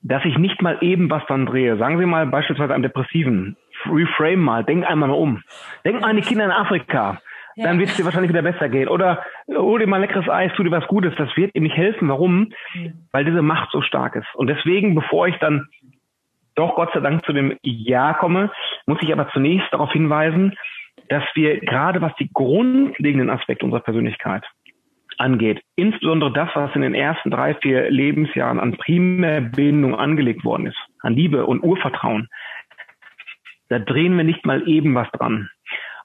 dass ich nicht mal eben was dann drehe. Sagen Sie mal beispielsweise am Depressiven. Reframe mal, denk einmal mal um. Denk mal an die Kinder in Afrika. Ja. Dann wird es dir wahrscheinlich wieder besser gehen. Oder hol dir mal leckeres Eis, tu dir was Gutes. Das wird ihm nicht helfen. Warum? Mhm. Weil diese Macht so stark ist. Und deswegen, bevor ich dann doch Gott sei Dank zu dem Ja komme, muss ich aber zunächst darauf hinweisen, dass wir gerade was die grundlegenden Aspekte unserer Persönlichkeit angeht, insbesondere das, was in den ersten drei, vier Lebensjahren an Primärbindung angelegt worden ist, an Liebe und Urvertrauen, da drehen wir nicht mal eben was dran.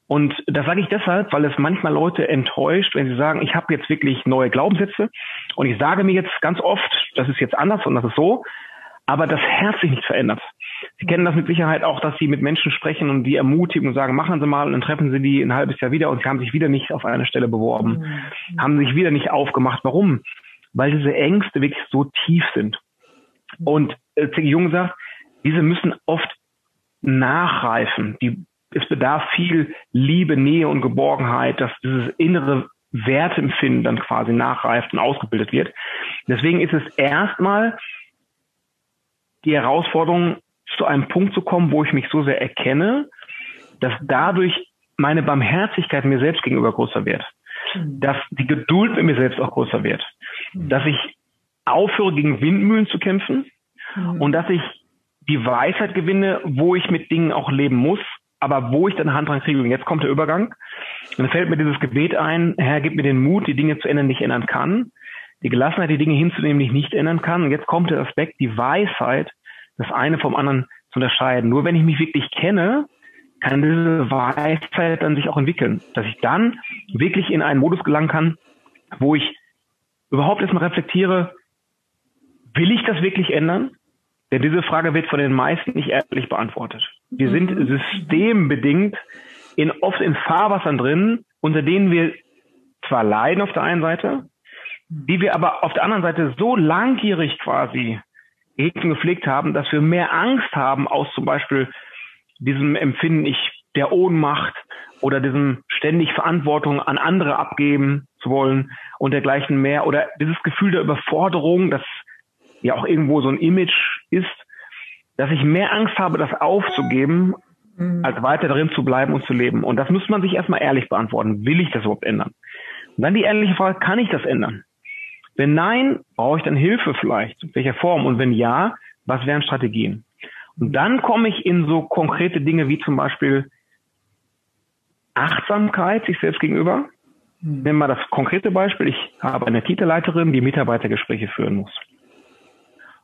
Und das sage ich deshalb, weil es manchmal Leute enttäuscht, wenn sie sagen, ich habe jetzt wirklich neue Glaubenssätze und ich sage mir jetzt ganz oft, das ist jetzt anders und das ist so, aber das Herz sich nicht verändert. Sie kennen das mit Sicherheit auch, dass Sie mit Menschen sprechen und die ermutigen und sagen, machen Sie mal und dann treffen Sie die ein halbes Jahr wieder und Sie haben sich wieder nicht auf eine Stelle beworben, mhm. haben sich wieder nicht aufgemacht. Warum? Weil diese Ängste wirklich so tief sind. Und äh, C.G. Jung sagt, diese müssen oft nachreifen. Die, es bedarf viel Liebe, Nähe und Geborgenheit, dass dieses innere Werteempfinden dann quasi nachreift und ausgebildet wird. Deswegen ist es erstmal die Herausforderung, zu einem Punkt zu kommen, wo ich mich so sehr erkenne, dass dadurch meine Barmherzigkeit mir selbst gegenüber größer wird. Mhm. Dass die Geduld mit mir selbst auch größer wird. Mhm. Dass ich aufhöre, gegen Windmühlen zu kämpfen mhm. und dass ich die Weisheit gewinne, wo ich mit Dingen auch leben muss, aber wo ich dann Hand dran kriege. Und jetzt kommt der Übergang. Und dann fällt mir dieses Gebet ein, Herr, gib mir den Mut, die Dinge zu ändern, die ich ändern kann die Gelassenheit, die Dinge hinzunehmen, die ich nicht ändern kann. Und jetzt kommt der Aspekt, die Weisheit, das eine vom anderen zu unterscheiden. Nur wenn ich mich wirklich kenne, kann diese Weisheit dann sich auch entwickeln, dass ich dann wirklich in einen Modus gelangen kann, wo ich überhaupt erstmal reflektiere, will ich das wirklich ändern? Denn diese Frage wird von den meisten nicht ehrlich beantwortet. Wir sind mhm. systembedingt in, oft in Fahrwassern drin, unter denen wir zwar leiden auf der einen Seite, die wir aber auf der anderen Seite so langjährig quasi Häkchen gepflegt haben, dass wir mehr Angst haben aus zum Beispiel diesem Empfinden ich der Ohnmacht oder diesem ständig Verantwortung an andere abgeben zu wollen und dergleichen mehr oder dieses Gefühl der Überforderung, das ja auch irgendwo so ein Image ist, dass ich mehr Angst habe, das aufzugeben, mhm. als weiter darin zu bleiben und zu leben. Und das muss man sich erstmal ehrlich beantworten. Will ich das überhaupt ändern? Und dann die ehrliche Frage, kann ich das ändern? Wenn nein, brauche ich dann Hilfe vielleicht? In welcher Form? Und wenn ja, was wären Strategien? Und dann komme ich in so konkrete Dinge wie zum Beispiel Achtsamkeit sich selbst gegenüber. Hm. Nehmen wir das konkrete Beispiel. Ich habe eine Titelleiterin, die Mitarbeitergespräche führen muss.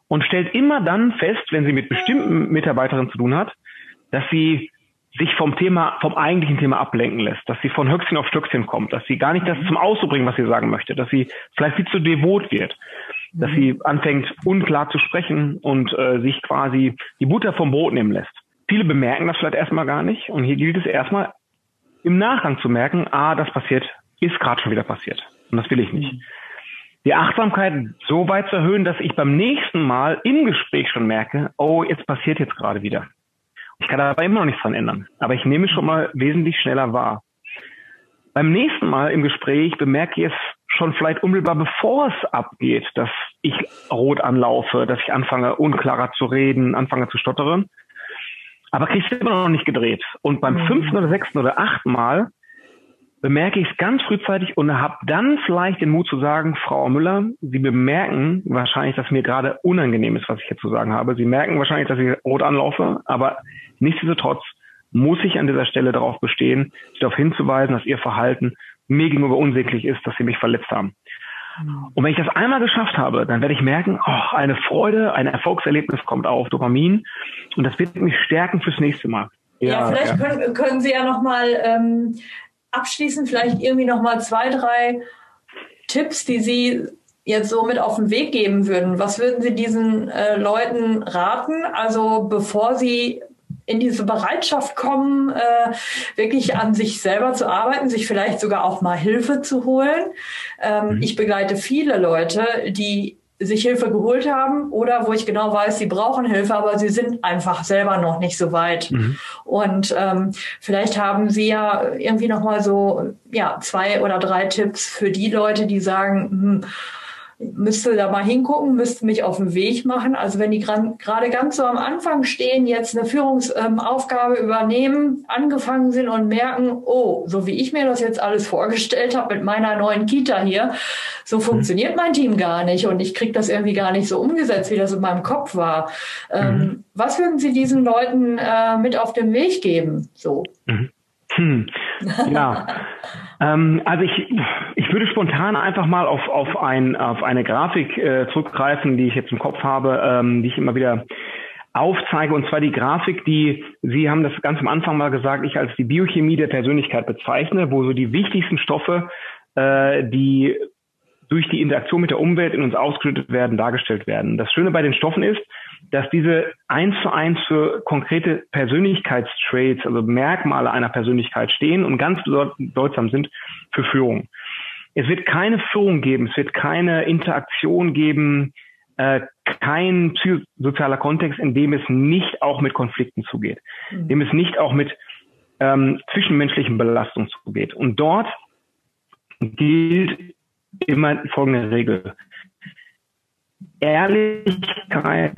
Und stellt immer dann fest, wenn sie mit bestimmten Mitarbeiterinnen zu tun hat, dass sie sich vom Thema, vom eigentlichen Thema ablenken lässt, dass sie von Höchstchen auf Stöckchen kommt, dass sie gar nicht das zum Ausdruck bringt, was sie sagen möchte, dass sie vielleicht viel zu devot wird, dass sie mhm. anfängt unklar zu sprechen und äh, sich quasi die Butter vom Brot nehmen lässt. Viele bemerken das vielleicht erstmal gar nicht und hier gilt es erstmal im Nachgang zu merken, ah, das passiert, ist gerade schon wieder passiert und das will ich nicht. Mhm. Die Achtsamkeit so weit zu erhöhen, dass ich beim nächsten Mal im Gespräch schon merke, oh, jetzt passiert jetzt gerade wieder. Ich kann aber immer noch nichts dran ändern. Aber ich nehme schon mal wesentlich schneller wahr. beim nächsten Mal im Gespräch bemerke ich es schon vielleicht unmittelbar bevor es abgeht, dass ich rot anlaufe, dass ich anfange unklarer zu reden, anfange zu stottern. Aber kriege es immer noch nicht gedreht. Und beim mhm. fünften oder sechsten oder achten Mal bemerke ich es ganz frühzeitig und habe dann vielleicht den Mut zu sagen, Frau Müller, Sie bemerken wahrscheinlich, dass mir gerade unangenehm ist, was ich jetzt zu sagen habe. Sie merken wahrscheinlich, dass ich rot anlaufe, aber nichtsdestotrotz muss ich an dieser Stelle darauf bestehen, Sie darauf hinzuweisen, dass Ihr Verhalten mir gegenüber unsäglich ist, dass Sie mich verletzt haben. Genau. Und wenn ich das einmal geschafft habe, dann werde ich merken, oh, eine Freude, ein Erfolgserlebnis kommt auf, Dopamin. Und das wird mich stärken fürs nächste Mal.
Ja, ja vielleicht ja. Können, können Sie ja nochmal ähm, abschließend vielleicht irgendwie nochmal zwei, drei Tipps, die Sie jetzt so mit auf den Weg geben würden. Was würden Sie diesen äh, Leuten raten? Also bevor sie in diese Bereitschaft kommen, äh, wirklich an sich selber zu arbeiten, sich vielleicht sogar auch mal Hilfe zu holen. Ähm, mhm. Ich begleite viele Leute, die sich Hilfe geholt haben oder wo ich genau weiß, sie brauchen Hilfe, aber sie sind einfach selber noch nicht so weit. Mhm. Und ähm, vielleicht haben Sie ja irgendwie noch mal so ja zwei oder drei Tipps für die Leute, die sagen, hm, müsste da mal hingucken, müsste mich auf den Weg machen. Also wenn die gerade ganz so am Anfang stehen, jetzt eine Führungsaufgabe übernehmen, angefangen sind und merken, oh, so wie ich mir das jetzt alles vorgestellt habe mit meiner neuen Kita hier, so mhm. funktioniert mein Team gar nicht und ich kriege das irgendwie gar nicht so umgesetzt, wie das in meinem Kopf war. Ähm, mhm. was würden Sie diesen Leuten äh, mit auf den Weg geben? So.
Mhm. Hm. Ja. ähm, also ich, ich würde spontan einfach mal auf, auf, ein, auf eine Grafik äh, zurückgreifen, die ich jetzt im Kopf habe, ähm, die ich immer wieder aufzeige. Und zwar die Grafik, die Sie haben das ganz am Anfang mal gesagt, ich als die Biochemie der Persönlichkeit bezeichne, wo so die wichtigsten Stoffe, äh, die durch die Interaktion mit der Umwelt in uns ausgeschüttet werden, dargestellt werden. Das Schöne bei den Stoffen ist, dass diese eins zu eins für konkrete Persönlichkeitstraits, also Merkmale einer Persönlichkeit stehen und ganz bedeutsam sind für Führung. Es wird keine Führung geben, es wird keine Interaktion geben, äh, kein psychosozialer Kontext, in dem es nicht auch mit Konflikten zugeht, in dem es nicht auch mit ähm, zwischenmenschlichen Belastungen zugeht. Und dort gilt immer folgende Regel. Ehrlichkeit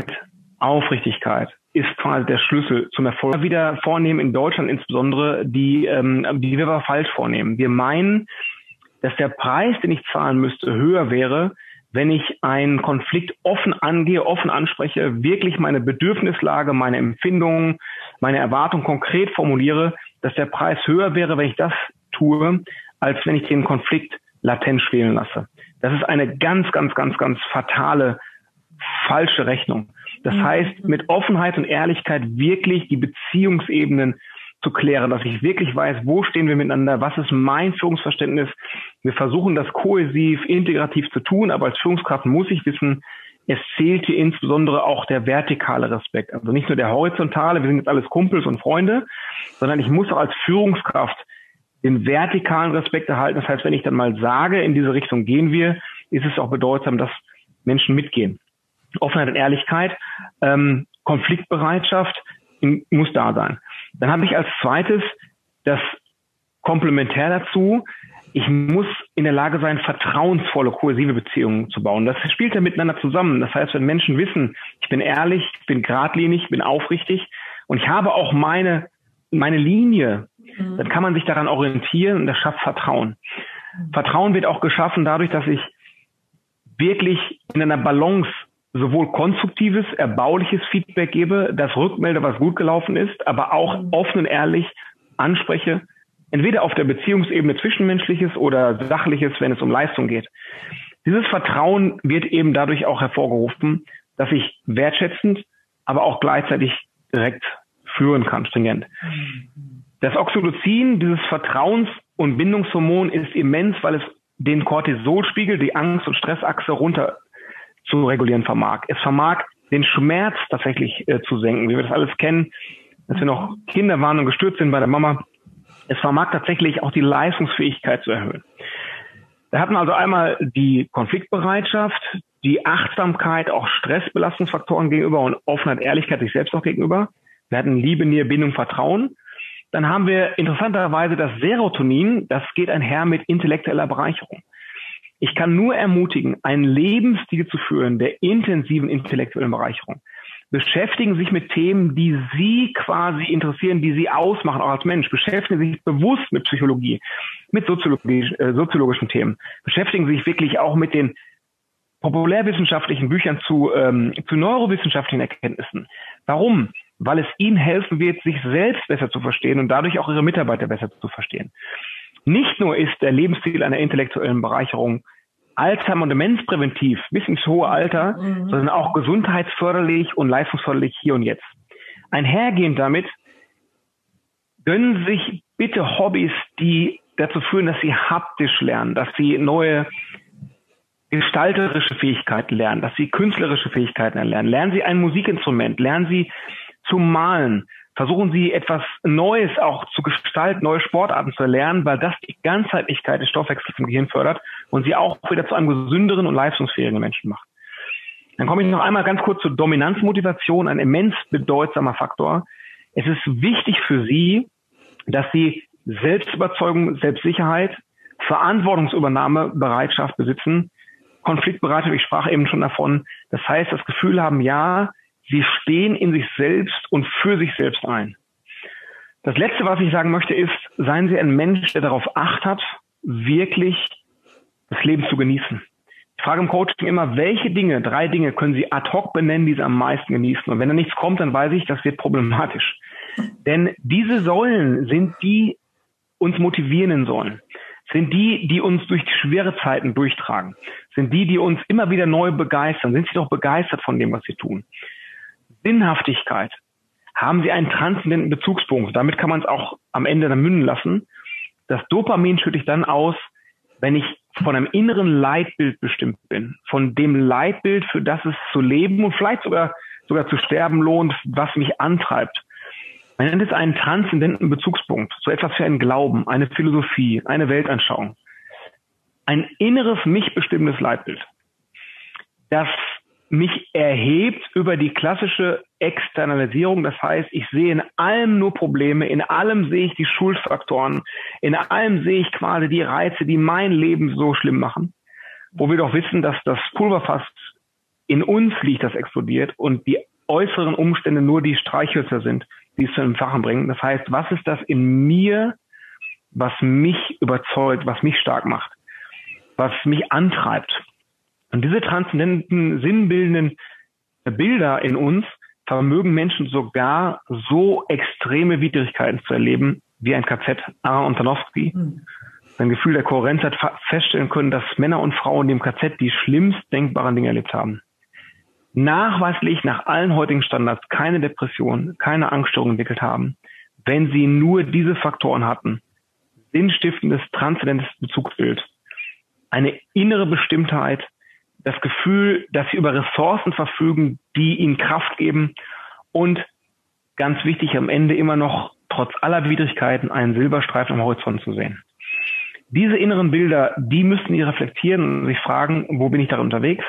Aufrichtigkeit ist quasi der Schlüssel zum Erfolg. Wieder vornehmen in Deutschland insbesondere, die, ähm, die wir aber falsch vornehmen. Wir meinen, dass der Preis, den ich zahlen müsste, höher wäre, wenn ich einen Konflikt offen angehe, offen anspreche, wirklich meine Bedürfnislage, meine Empfindungen, meine Erwartungen konkret formuliere, dass der Preis höher wäre, wenn ich das tue, als wenn ich den Konflikt latent schwelen lasse. Das ist eine ganz, ganz, ganz, ganz fatale, falsche Rechnung. Das mhm. heißt, mit Offenheit und Ehrlichkeit wirklich die Beziehungsebenen zu klären, dass ich wirklich weiß, wo stehen wir miteinander, was ist mein Führungsverständnis. Wir versuchen das kohäsiv, integrativ zu tun, aber als Führungskraft muss ich wissen, es zählt hier insbesondere auch der vertikale Respekt. Also nicht nur der horizontale, wir sind jetzt alles Kumpels und Freunde, sondern ich muss auch als Führungskraft den vertikalen Respekt erhalten. Das heißt, wenn ich dann mal sage, in diese Richtung gehen wir, ist es auch bedeutsam, dass Menschen mitgehen. Offenheit und Ehrlichkeit, ähm, Konfliktbereitschaft muss da sein. Dann habe ich als zweites das Komplementär dazu, ich muss in der Lage sein, vertrauensvolle, kohäsive Beziehungen zu bauen. Das spielt ja miteinander zusammen. Das heißt, wenn Menschen wissen, ich bin ehrlich, ich bin geradlinig, ich bin aufrichtig und ich habe auch meine, meine Linie, mhm. dann kann man sich daran orientieren und das schafft Vertrauen. Mhm. Vertrauen wird auch geschaffen dadurch, dass ich wirklich in einer Balance sowohl konstruktives, erbauliches Feedback gebe, das rückmelde, was gut gelaufen ist, aber auch mhm. offen und ehrlich anspreche, entweder auf der Beziehungsebene zwischenmenschliches oder sachliches, wenn es um Leistung geht. Dieses Vertrauen wird eben dadurch auch hervorgerufen, dass ich wertschätzend, aber auch gleichzeitig direkt führen kann, stringent. Das Oxytocin, dieses Vertrauens- und Bindungshormon, ist immens, weil es den Cortisolspiegel, die Angst- und Stressachse runter zu regulieren vermag. Es vermag den Schmerz tatsächlich äh, zu senken, wie wir das alles kennen, dass wir noch Kinder waren und gestürzt sind bei der Mama. Es vermag tatsächlich auch die Leistungsfähigkeit zu erhöhen. Da hatten wir also einmal die Konfliktbereitschaft, die Achtsamkeit, auch Stressbelastungsfaktoren gegenüber und Offenheit, Ehrlichkeit sich selbst auch gegenüber. Wir hatten Liebe, Nähe, Bindung, Vertrauen. dann haben wir interessanterweise das Serotonin, das geht einher mit intellektueller Bereicherung. Ich kann nur ermutigen, einen Lebensstil zu führen der intensiven intellektuellen Bereicherung. Beschäftigen sich mit Themen, die Sie quasi interessieren, die Sie ausmachen, auch als Mensch. Beschäftigen Sie sich bewusst mit Psychologie, mit soziologisch, äh, soziologischen Themen. Beschäftigen Sie sich wirklich auch mit den populärwissenschaftlichen Büchern zu, ähm, zu neurowissenschaftlichen Erkenntnissen. Warum? Weil es Ihnen helfen wird, sich selbst besser zu verstehen und dadurch auch Ihre Mitarbeiter besser zu verstehen. Nicht nur ist der Lebensstil einer intellektuellen Bereicherung Alzheimer und Demenz präventiv bis ins hohe Alter, mhm. sondern auch gesundheitsförderlich und leistungsförderlich hier und jetzt. Einhergehend damit gönnen sich bitte Hobbys, die dazu führen, dass sie haptisch lernen, dass sie neue gestalterische Fähigkeiten lernen, dass sie künstlerische Fähigkeiten erlernen. Lernen Sie ein Musikinstrument, lernen Sie zu malen, versuchen Sie etwas Neues auch zu gestalten, neue Sportarten zu erlernen, weil das die Ganzheitlichkeit des Stoffwechsels im Gehirn fördert und Sie auch wieder zu einem gesünderen und leistungsfähigen Menschen macht. Dann komme ich noch einmal ganz kurz zur Dominanzmotivation, ein immens bedeutsamer Faktor. Es ist wichtig für Sie, dass Sie Selbstüberzeugung, Selbstsicherheit, Verantwortungsübernahme, Bereitschaft besitzen, Konfliktbereitschaft, ich sprach eben schon davon. Das heißt, das Gefühl haben, ja, sie stehen in sich selbst und für sich selbst ein. Das Letzte, was ich sagen möchte, ist, seien Sie ein Mensch, der darauf acht hat, wirklich das Leben zu genießen. Ich frage im Coaching immer, welche Dinge, drei Dinge können Sie ad hoc benennen, die Sie am meisten genießen? Und wenn da nichts kommt, dann weiß ich, das wird problematisch. Denn diese Säulen sind die uns motivierenden Säulen sind die, die uns durch die schwere Zeiten durchtragen, sind die, die uns immer wieder neu begeistern. Sind sie doch begeistert von dem, was sie tun? Sinnhaftigkeit. Haben sie einen transzendenten Bezugspunkt? Damit kann man es auch am Ende dann münden lassen. Das Dopamin schütte ich dann aus, wenn ich von einem inneren Leitbild bestimmt bin, von dem Leitbild, für das es zu leben und vielleicht sogar sogar zu sterben lohnt, was mich antreibt. Man nennt es einen transzendenten Bezugspunkt, so etwas wie einen Glauben, eine Philosophie, eine Weltanschauung. Ein inneres, mich bestimmendes Leitbild, das mich erhebt über die klassische Externalisierung. Das heißt, ich sehe in allem nur Probleme, in allem sehe ich die Schuldfaktoren, in allem sehe ich quasi die Reize, die mein Leben so schlimm machen. Wo wir doch wissen, dass das Pulverfass in uns liegt, das explodiert und die äußeren Umstände nur die Streichhölzer sind, die es zu einem Fachen bringen. Das heißt, was ist das in mir, was mich überzeugt, was mich stark macht, was mich antreibt? Und diese transzendenten, sinnbildenden Bilder in uns vermögen Menschen sogar so extreme Widrigkeiten zu erleben, wie ein KZ Aaron Antonowski. Mhm. Sein Gefühl der Kohärenz hat feststellen können, dass Männer und Frauen in dem KZ die schlimmst denkbaren Dinge erlebt haben nachweislich nach allen heutigen Standards keine Depression, keine Angststörung entwickelt haben, wenn sie nur diese Faktoren hatten. Sinnstiftendes, transzendentes Bezugsbild, eine innere Bestimmtheit, das Gefühl, dass sie über Ressourcen verfügen, die ihnen Kraft geben und ganz wichtig am Ende immer noch trotz aller Widrigkeiten einen Silberstreifen am Horizont zu sehen. Diese inneren Bilder, die müssten sie reflektieren und sich fragen, wo bin ich da unterwegs?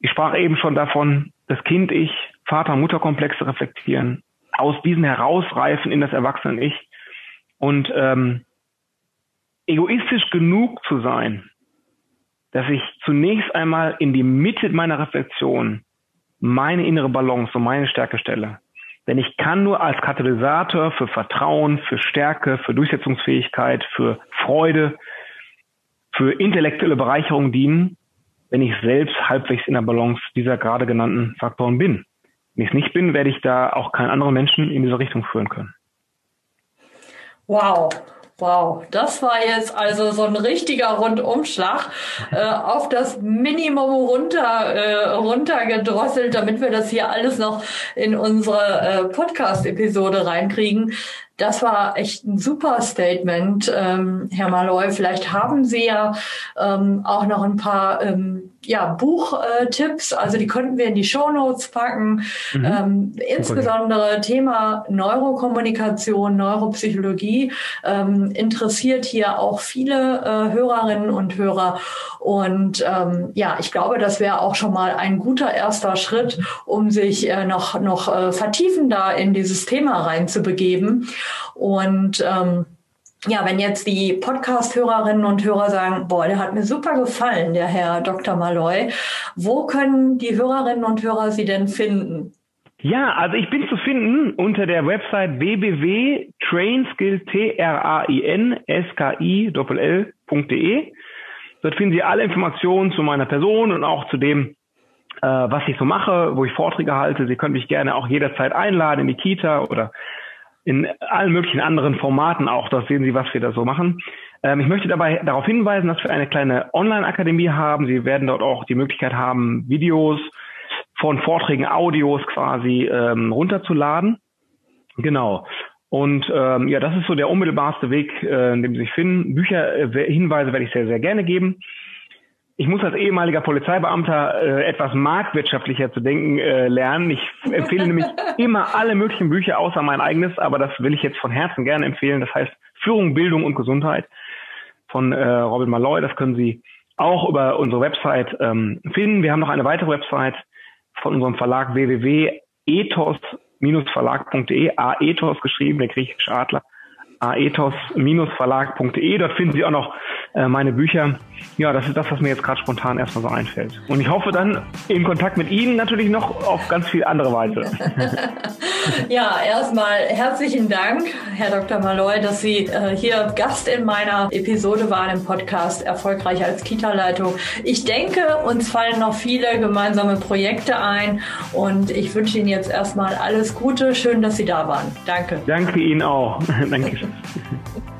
Ich sprach eben schon davon, das Kind Ich, Vater-Mutter-Komplexe reflektieren, aus diesen herausreifen in das Erwachsene-Ich und ähm, egoistisch genug zu sein, dass ich zunächst einmal in die Mitte meiner Reflexion meine innere Balance und meine Stärke stelle. Denn ich kann nur als Katalysator für Vertrauen, für Stärke, für Durchsetzungsfähigkeit, für Freude, für intellektuelle Bereicherung dienen, wenn ich selbst halbwegs in der Balance dieser gerade genannten Faktoren bin. Wenn ich es nicht bin, werde ich da auch keinen anderen Menschen in diese Richtung führen können.
Wow, Wow, das war jetzt also so ein richtiger Rundumschlag äh, auf das Minimum runter äh, runtergedrosselt, damit wir das hier alles noch in unsere äh, Podcast-Episode reinkriegen. Das war echt ein super Statement, ähm, Herr Malloy. Vielleicht haben Sie ja ähm, auch noch ein paar ähm, ja, Buchtipps, also die könnten wir in die Show Notes packen. Mhm. Ähm, insbesondere Thema Neurokommunikation, Neuropsychologie ähm, interessiert hier auch viele äh, Hörerinnen und Hörer. Und ähm, ja, ich glaube, das wäre auch schon mal ein guter erster Schritt, um sich äh, noch, noch äh, vertiefender in dieses Thema reinzubegeben. Und ähm, ja, wenn jetzt die Podcast-Hörerinnen und Hörer sagen, boah, der hat mir super gefallen, der Herr Dr. Malloy, wo können die Hörerinnen und Hörer Sie denn finden?
Ja, also ich bin zu finden unter der Website www.trainskill.de. Dort finden Sie alle Informationen zu meiner Person und auch zu dem, äh, was ich so mache, wo ich Vorträge halte. Sie können mich gerne auch jederzeit einladen in die Kita oder in allen möglichen anderen Formaten auch. Da sehen Sie, was wir da so machen. Ähm, ich möchte dabei darauf hinweisen, dass wir eine kleine Online-Akademie haben. Sie werden dort auch die Möglichkeit haben, Videos von Vorträgen, Audios quasi ähm, runterzuladen. Genau. Und ähm, ja, das ist so der unmittelbarste Weg, äh, in dem Sie sich finden. Bücher, äh, Hinweise werde ich sehr, sehr gerne geben ich muss als ehemaliger Polizeibeamter äh, etwas marktwirtschaftlicher zu denken äh, lernen. Ich empfehle nämlich immer alle möglichen Bücher außer mein eigenes, aber das will ich jetzt von Herzen gerne empfehlen. Das heißt Führung, Bildung und Gesundheit von äh, Robin Malloy. Das können Sie auch über unsere Website ähm, finden. Wir haben noch eine weitere Website von unserem Verlag www.ethos-verlag.de, A-Ethos geschrieben, der griechische Adler aethos-verlag.de. Dort finden Sie auch noch äh, meine Bücher. Ja, das ist das, was mir jetzt gerade spontan erstmal so einfällt. Und ich hoffe dann in Kontakt mit Ihnen natürlich noch auf ganz viel andere Weise.
ja, erstmal herzlichen Dank, Herr Dr. Malloy, dass Sie äh, hier Gast in meiner Episode waren im Podcast Erfolgreich als Kita-Leitung. Ich denke, uns fallen noch viele gemeinsame Projekte ein und ich wünsche Ihnen jetzt erstmal alles Gute. Schön, dass Sie da waren. Danke.
Danke Ihnen auch. Danke.